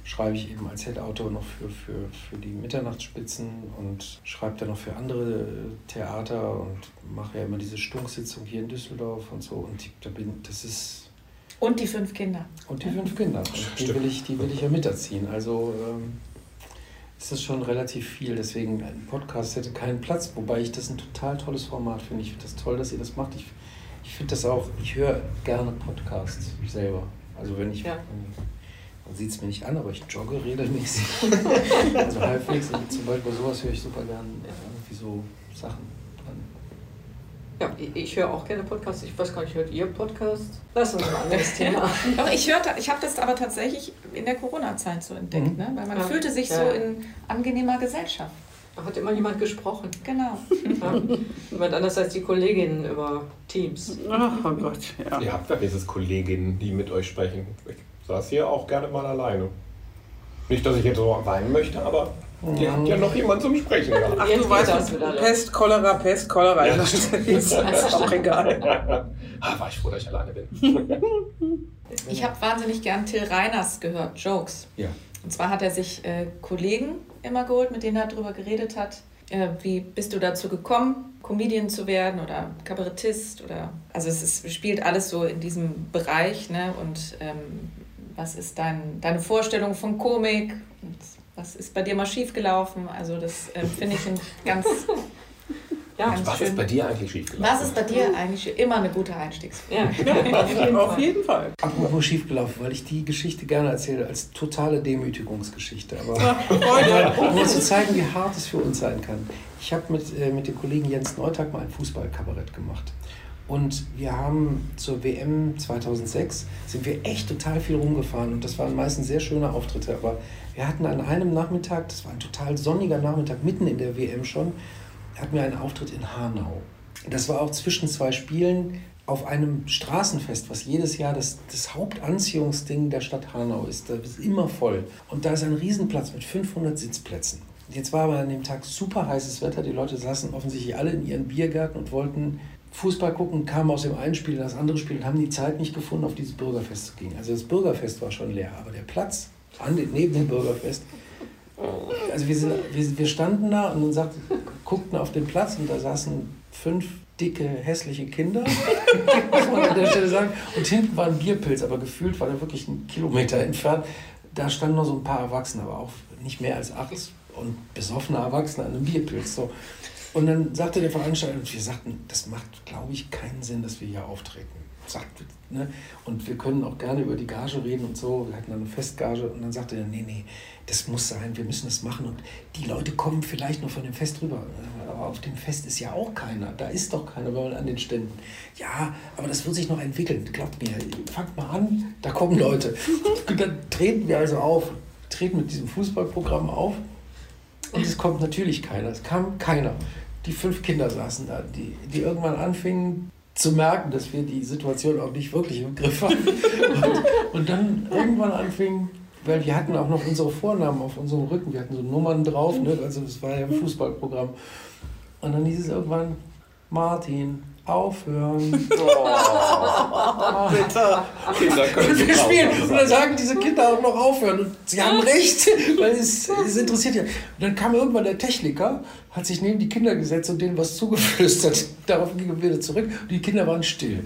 schreibe ich eben als Head-Autor noch für, für, für die Mitternachtsspitzen und schreibe dann noch für andere Theater und mache ja immer diese Stunksitzung hier in Düsseldorf und so. Und die, da bin, das ist. Und die fünf Kinder. Und die fünf Kinder. Und die will ich, die will ich ja miterziehen. Also ähm, ist das schon relativ viel. Deswegen ein Podcast hätte keinen Platz, wobei ich das ein total tolles Format finde. Ich finde das toll, dass ihr das macht. Ich, ich finde das auch, ich höre gerne Podcasts selber. Also wenn ich, ja. man sieht es mir nicht an, aber ich jogge regelmäßig. also halbwegs. Und zum Beispiel sowas höre ich super gerne. Irgendwie so Sachen. Ja, ich höre auch gerne Podcasts. Ich weiß gar nicht, hört ihr Podcasts? Lass uns mal ein anderes Thema. Doch, ich hörte, ich habe das aber tatsächlich in der Corona-Zeit so entdeckt, mhm. ne? weil man ja. fühlte sich ja. so in angenehmer Gesellschaft. Da hat immer jemand gesprochen. Genau. Ja. Jemand anders als die Kolleginnen über Teams. Ach, oh Gott, ja. Ihr habt ja dieses Kolleginnen, die mit euch sprechen. Ich saß hier auch gerne mal alleine. Nicht, dass ich jetzt so weinen möchte, aber Ihr habt ja noch jemanden zum Sprechen gehabt. Ach, du weißt, das Pest, Cholera, Pest, Cholera. Ja, das ist auch egal. ah, war ich froh, dass ich alleine bin. ich habe wahnsinnig gern Till Reiners gehört, Jokes. Ja. Und zwar hat er sich äh, Kollegen immer geholt, mit denen er darüber geredet hat. Äh, wie bist du dazu gekommen, Comedian zu werden oder Kabarettist? Oder, also es ist, spielt alles so in diesem Bereich. Ne? Und ähm, was ist dein, deine Vorstellung von Komik? Und was ist bei dir mal schiefgelaufen? Also das äh, finde ich ein ganz ja, was schön. ist bei dir eigentlich schiefgelaufen? Was ist bei dir eigentlich immer eine gute Einstiegsfrage? Ja, auf, jeden auf jeden Fall. Apropos schiefgelaufen, weil ich die Geschichte gerne erzähle als totale Demütigungsgeschichte. Aber um mir zu zeigen, wie hart es für uns sein kann. Ich habe mit, äh, mit dem Kollegen Jens Neutag mal ein Fußballkabarett gemacht. Und wir haben zur WM 2006 sind wir echt total viel rumgefahren und das waren meistens sehr schöne Auftritte. Aber wir hatten an einem Nachmittag, das war ein total sonniger Nachmittag, mitten in der WM schon, hatten wir einen Auftritt in Hanau. Das war auch zwischen zwei Spielen auf einem Straßenfest, was jedes Jahr das, das Hauptanziehungsding der Stadt Hanau ist. Das ist immer voll. Und da ist ein Riesenplatz mit 500 Sitzplätzen. Jetzt war aber an dem Tag super heißes Wetter. Die Leute saßen offensichtlich alle in ihren Biergärten und wollten Fußball gucken, kamen aus dem einen Spiel in das andere Spiel und haben die Zeit nicht gefunden, auf dieses Bürgerfest zu gehen. Also das Bürgerfest war schon leer, aber der Platz an, neben dem Bürgerfest also wir, sind, wir, wir standen da und dann sagt, guckten auf den Platz und da saßen fünf dicke, hässliche Kinder, muss man an der Stelle sagen. Und hinten war ein Bierpilz, aber gefühlt war der wirklich einen Kilometer entfernt. Da standen noch so ein paar Erwachsene, aber auch nicht mehr als acht und besoffene Erwachsene an einem Bierpilz. So. Und dann sagte der Veranstalter, und wir sagten, das macht, glaube ich, keinen Sinn, dass wir hier auftreten. Sagt, ne? Und wir können auch gerne über die Gage reden und so. Wir hatten dann eine Festgage und dann sagte er, nee, nee, das muss sein, wir müssen das machen. Und die Leute kommen vielleicht noch von dem Fest rüber. Aber auf dem Fest ist ja auch keiner. Da ist doch keiner an den Ständen. Ja, aber das wird sich noch entwickeln. Glaubt mir, fangt mal an, da kommen Leute. Und dann treten wir also auf, treten mit diesem Fußballprogramm auf. Und es kommt natürlich keiner. Es kam keiner. Die fünf Kinder saßen da, die, die irgendwann anfingen zu merken, dass wir die Situation auch nicht wirklich im Griff haben. Und, und dann irgendwann anfingen weil wir hatten auch noch unsere Vornamen auf unserem Rücken, wir hatten so Nummern drauf, ne? also das war ja ein Fußballprogramm. Und dann hieß es irgendwann, Martin, aufhören. Oh, bitte. Kinder können wir spielen. Und dann sagen diese Kinder auch noch aufhören. Und sie haben recht, weil es, es interessiert ja. Und dann kam irgendwann der Techniker, hat sich neben die Kinder gesetzt und denen was zugeflüstert. Darauf gingen wir wieder zurück und die Kinder waren still.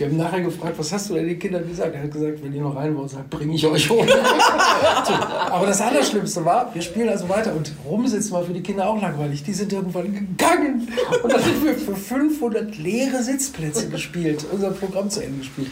Wir haben nachher gefragt, was hast du denn den Kindern gesagt? Er hat gesagt, wenn ihr noch rein wollt, bringe ich euch hoch. so, aber das Allerschlimmste war, wir spielen also weiter und rumsitzen war für die Kinder auch langweilig. Die sind irgendwann gegangen und dann haben wir für 500 leere Sitzplätze gespielt, unser Programm zu Ende gespielt.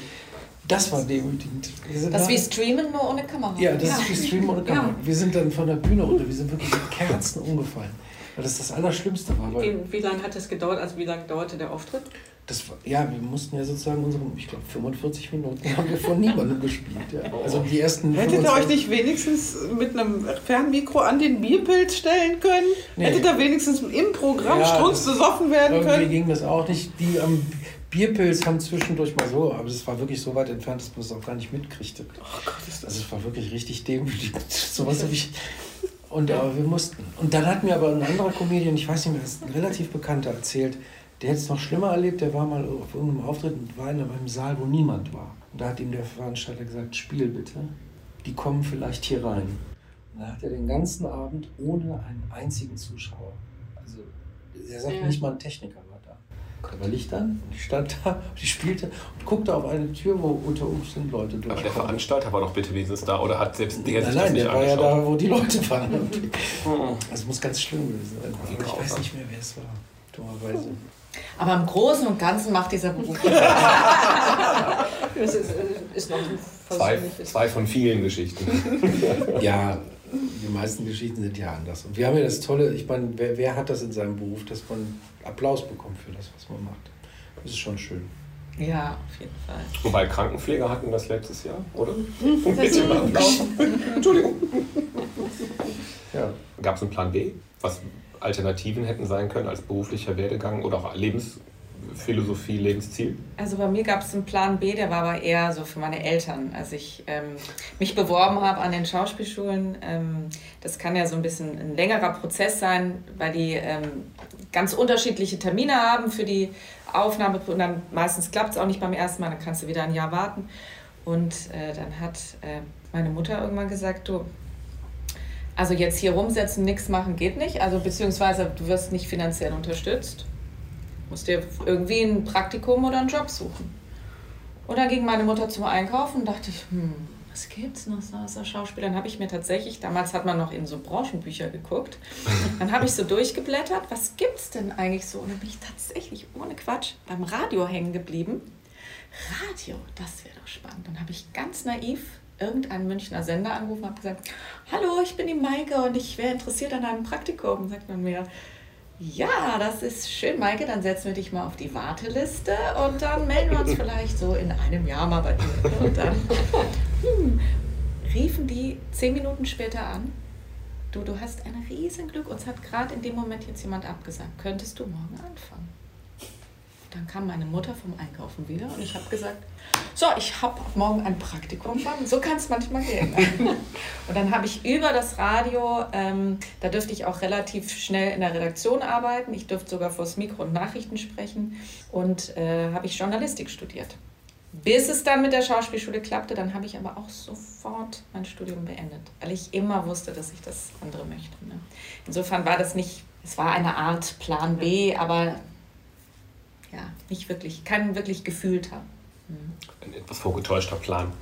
Das war demütigend. Das ist wie Streamen, nur ohne Kamera. Ja, das ja. ist wie Streamen ohne Kamera. Ja. Wir sind dann von der Bühne runter, wir sind wirklich mit Kerzen umgefallen. Weil das das Allerschlimmste war. Wie, wie lange hat es gedauert? Also wie lange dauerte der Auftritt? Das war, ja, wir mussten ja sozusagen unsere, ich glaube, 45 Minuten haben wir von niemandem gespielt. Ja. Also die ersten. Hättet ihr euch nicht wenigstens mit einem Fernmikro an den Bierpilz stellen können? Nee. Hättet ihr wenigstens im Programm ja, strunz besoffen werden irgendwie können? Irgendwie ging das auch nicht. Die am Bierpilz haben zwischendurch mal so, aber das war wirklich so weit entfernt, dass man es auch gar nicht mitkriegte. Oh Gott, ist das. Also es war wirklich richtig demütigend. Sowas habe ich. Und aber wir mussten. Und dann hat mir aber ein anderer Comedian, ich weiß nicht mehr, das ist ein relativ bekannter, erzählt, der hat es noch schlimmer erlebt, der war mal auf irgendeinem Auftritt und war in einem Saal, wo niemand war. Und da hat ihm der Veranstalter gesagt, spiel bitte. Die kommen vielleicht hier rein. dann hat er den ganzen Abend ohne einen einzigen Zuschauer. Also er sagt Ja. nicht mal ein Techniker war Licht an und ich stand da und ich spielte und guckte auf eine Tür, wo unter Umständen Leute Aber der. Veranstalter war doch bitte wenigstens da oder hat selbst der Nein, sich nein, der war ja angeschaut? da, wo die Leute waren. Das muss ganz schlimm gewesen sein. Aber ich weiß nicht mehr, wer es war. Dummerweise. Aber im Großen und Ganzen macht dieser Beruf. Das ist, ist noch ein Zwei, persönliches. zwei von vielen Geschichten. Ja, die meisten Geschichten sind ja anders. Und wir haben ja das Tolle, ich meine, wer, wer hat das in seinem Beruf, dass man Applaus bekommt für das, was man macht. Das ist schon schön. ja, auf jeden Fall. Wobei Krankenpfleger hatten das letztes Jahr, oder? Das Entschuldigung. Ja. Gab es einen Plan B, was Alternativen hätten sein können als beruflicher Werdegang oder auch Lebensphilosophie, Lebensziel? Also bei mir gab es einen Plan B, der war aber eher so für meine Eltern. Als ich ähm, mich beworben habe an den Schauspielschulen, ähm, das kann ja so ein bisschen ein längerer Prozess sein, weil die ähm, ganz unterschiedliche Termine haben für die Aufnahme und dann meistens klappt es auch nicht beim ersten Mal, dann kannst du wieder ein Jahr warten. Und äh, dann hat äh, meine Mutter irgendwann gesagt, du, also jetzt hier rumsetzen, nichts machen geht nicht, also beziehungsweise du wirst nicht finanziell unterstützt musst dir irgendwie ein Praktikum oder einen Job suchen. Und dann ging meine Mutter zum Einkaufen und dachte ich, hm, was gibt's noch so außer Schauspielern? Habe ich mir tatsächlich, damals hat man noch in so Branchenbücher geguckt, dann habe ich so durchgeblättert, was gibt's denn eigentlich so? Und dann bin ich tatsächlich ohne Quatsch beim Radio hängen geblieben. Radio, das wäre doch spannend. Dann habe ich ganz naiv irgendeinen Münchner Sender angerufen und habe gesagt, hallo, ich bin die Maike und ich wäre interessiert an einem Praktikum. Sagt man mir, ja, das ist schön, Maike. Dann setzen wir dich mal auf die Warteliste und dann melden wir uns vielleicht so in einem Jahr mal bei dir. Und dann hm, riefen die zehn Minuten später an. Du, du hast ein riesen Glück. Uns hat gerade in dem Moment jetzt jemand abgesagt. Könntest du morgen anfangen? Dann kam meine Mutter vom Einkaufen wieder und ich habe gesagt, so, ich habe morgen ein Praktikum. So kann es manchmal gehen. Und dann habe ich über das Radio, ähm, da dürfte ich auch relativ schnell in der Redaktion arbeiten. Ich dürfte sogar vors Mikro und Nachrichten sprechen. Und äh, habe ich Journalistik studiert. Bis es dann mit der Schauspielschule klappte, dann habe ich aber auch sofort mein Studium beendet, weil ich immer wusste, dass ich das andere möchte. Ne? Insofern war das nicht, es war eine Art Plan B, aber ja, nicht wirklich, keinen wirklich gefühlt habe. Ein etwas vorgetäuschter Plan.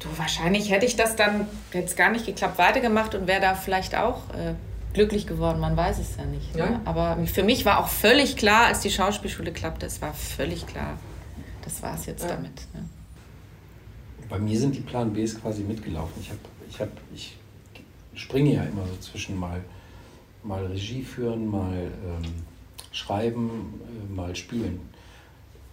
Du, wahrscheinlich hätte ich das dann jetzt gar nicht geklappt weitergemacht und wäre da vielleicht auch äh, glücklich geworden. Man weiß es ja nicht. Ja. Ne? Aber für mich war auch völlig klar, als die Schauspielschule klappte, es war völlig klar, das war es jetzt Ja. damit. Ne? Bei mir sind die Plan Bs quasi mitgelaufen. Ich, hab, ich, hab, ich springe ja immer so zwischen mal, mal Regie führen, mal ähm, schreiben, äh, mal spielen.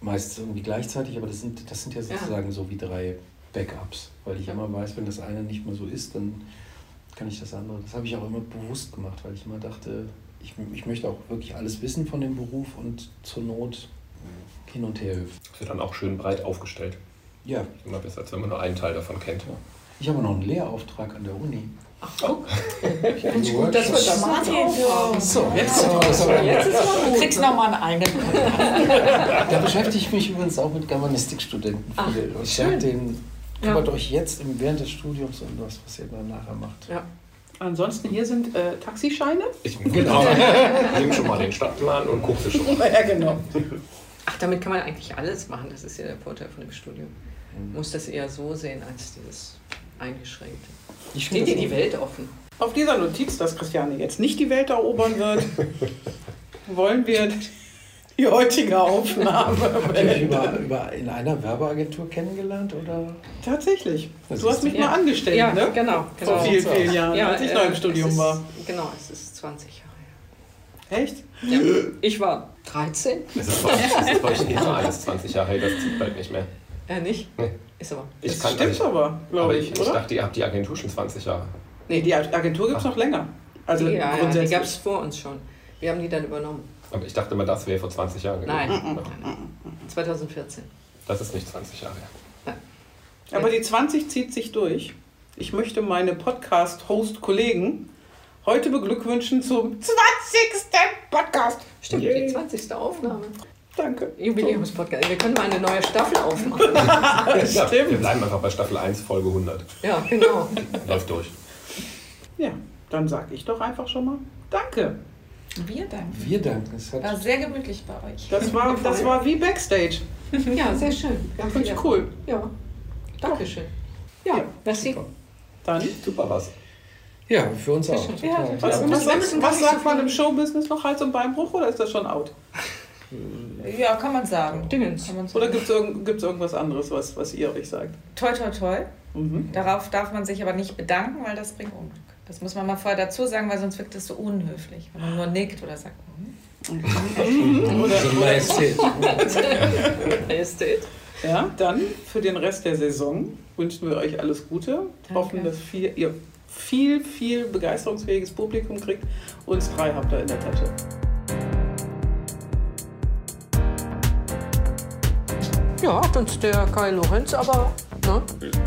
Meist irgendwie gleichzeitig, aber das sind, das sind ja sozusagen so wie drei Backups, weil ich immer weiß, wenn das eine nicht mehr so ist, dann kann ich das andere. Das habe ich auch immer bewusst gemacht, weil ich immer dachte, ich, ich möchte auch wirklich alles wissen von dem Beruf und zur Not hin und her hüpfen. Das wird dann auch schön breit aufgestellt. Ja, Immer besser, als wenn man nur einen Teil davon kennt. ich habe noch einen Lehrauftrag an der Uni. Finde ich gut, dass wir da mal So, jetzt, Du kriegst nochmal einen eigenen. Da beschäftige ich mich übrigens auch mit Germanistikstudenten viel. und sage denen, kümmert euch jetzt im, während des Studiums um das, was ihr dann nachher macht. Ja. Ansonsten hier sind äh, Taxischeine. Ich genau. nimm schon mal den Stadtplan und guck dir schon mal. Ja, genau. Ach, damit kann man eigentlich alles machen. Das ist ja der Vorteil von dem Studium. Mhm. Man muss das eher so sehen als dieses Eingeschränkte. Ich Steht dir die Welt offen? Auf dieser Notiz, dass Christiane jetzt nicht die Welt erobern wird, wollen wir die heutige Aufnahme habt ihr mich über, über in einer Werbeagentur kennengelernt? Oder? Tatsächlich. Das Du hast mich Ja. mal angestellt, ja, ne? genau. genau. Vor vielen, vielen Jahren, als ich noch im äh, Studium es ist, war. Genau, es ist 20 Jahre Echt? her. Ja. Ich war 13. Das ist bei euch, eh alles 20 Jahre her, das zieht bald nicht mehr. Äh, nicht? Nee. Ist aber. Ich Das kann- stimmt also aber, aber glaube ich, ich, ich oder? dachte, ihr habt die Agentur schon 20 Jahre. Nee, die Agentur gibt es Ach. noch länger. Also ja, ja, die grundsätzlich. gab es vor uns schon. Wir haben die dann übernommen. Aber ich dachte immer, das wäre vor 20 Jahren gewesen. Nein. Ja. 2014. Das ist nicht 20 Jahre her. Aber die 20 zieht sich durch. Ich möchte meine Podcast-Host-Kollegen heute beglückwünschen zum 20. Podcast. Stimmt, Yay. die 20. Aufnahme. Danke. Jubiläumspodcast. Wir können mal eine neue Staffel aufmachen. Ja, wir Stimmt. bleiben einfach bei Staffel 1, Folge 100. ja, genau. Läuft durch. Dann sag ich doch einfach schon mal Danke. Wir danken. Wir danken. Es hat War sehr gemütlich bei euch. Das war, das war wie Backstage. Ja, sehr schön. Wir haben Finde ich cool. Ja, Dankeschön. Ja, merci. Dann, Super was. ja, für uns auch. Ja, was, wir was, was, was sagt man im Showbusiness noch? Hals- und Beinbruch oder ist das schon out? Ja, kann man sagen. Dingens. Kann man Oder sagen. gibt es irgend, gibt's irgendwas anderes, was, was ihr euch sagt? Toi, toi, toi. Mhm. Darauf darf man sich aber nicht bedanken, weil das bringt Unglück. Das muss man mal vorher dazu sagen, weil sonst wirkt es so unhöflich, wenn man nur nickt oder sagt. hm. So Majestät. Majestät. Ja, dann für den Rest der Saison wünschen wir euch alles Gute. Hoffen, dass viel, ihr viel, viel begeisterungsfähiges Publikum kriegt. Uns drei habt ihr in der Tasche. Ja, hat uns der Kai Lorenz aber, ne?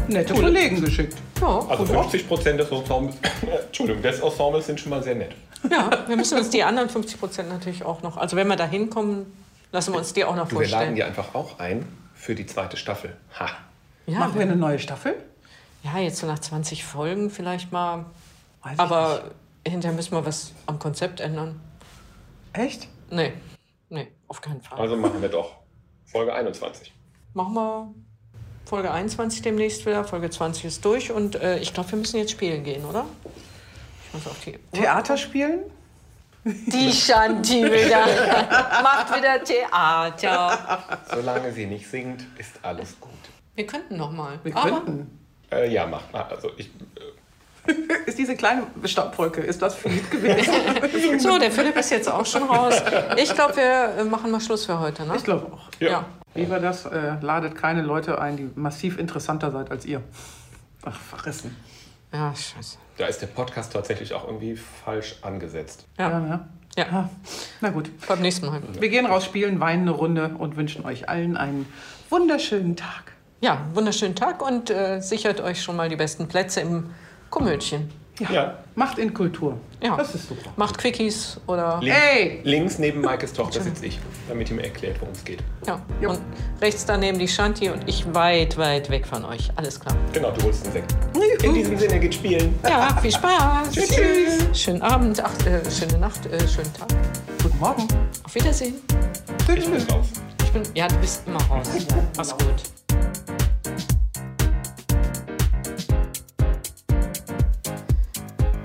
Nette Kollegen geschickt. Ja, Also 50 Prozent des Ensembles, Entschuldigung, des Ensembles sind schon mal sehr nett. ja, wir müssen uns die anderen 50 Prozent natürlich auch noch, also wenn wir da hinkommen, lassen wir uns die auch noch Du, wir laden vorstellen. die einfach auch ein für die zweite Staffel. Ha. Ja, Machen wir eine neue Staffel? ja, jetzt so nach 20 Folgen vielleicht mal. Weiß ich Aber hinterher müssen wir was am Konzept ändern. Echt? Nee, nee, auf keinen Fall. Also machen wir doch Folge 21. Machen wir Folge 21 demnächst wieder. Folge 20 ist durch und äh, ich glaube, wir müssen jetzt spielen gehen, oder? Ich muss auf die Theater spielen? Die Shanti wieder. Macht wieder Theater. Solange sie nicht singt, ist alles gut. Wir könnten noch mal. Wir Aber könnten. Äh, ja, macht mal. Also ich, äh, Ist diese kleine Staubwolke, ist das Philipp gewesen? so, der Philipp ist jetzt auch schon raus. Ich glaube, wir äh, machen mal Schluss für heute, ne? ich glaube auch. ja. Wie war das? Äh, ladet keine Leute ein, die massiv interessanter seid als ihr. Ach, verrissen. Ja, scheiße. Da ist der Podcast tatsächlich auch irgendwie falsch angesetzt. Ja, Ja, ne? ja. Ah, Na gut. beim nächsten Mal. Wir gehen raus, spielen, weinen eine Runde und wünschen euch allen einen wunderschönen Tag. Ja, wunderschönen Tag und äh, sichert euch schon mal die besten Plätze im Komödchen. Ja. Macht in Kultur. Ja. Das ist super. Macht Quickies oder. Links, Ey! links neben Maikes Tochter sitze ich, damit ihr mir erklärt, worum es geht. Ja. Jo. Und rechts daneben die Shanti und ich weit, weit weg von euch. Alles klar. Genau, du holst den Sekt. In diesem Sinne, geht spielen. Ja, viel Spaß. Tschüss. Schönen Abend, ach, äh, schöne Nacht, äh, schönen Tag. Guten Morgen. Auf Wiedersehen. Ich bin raus. Ich bin, ja, du bist immer raus. Mach's gut.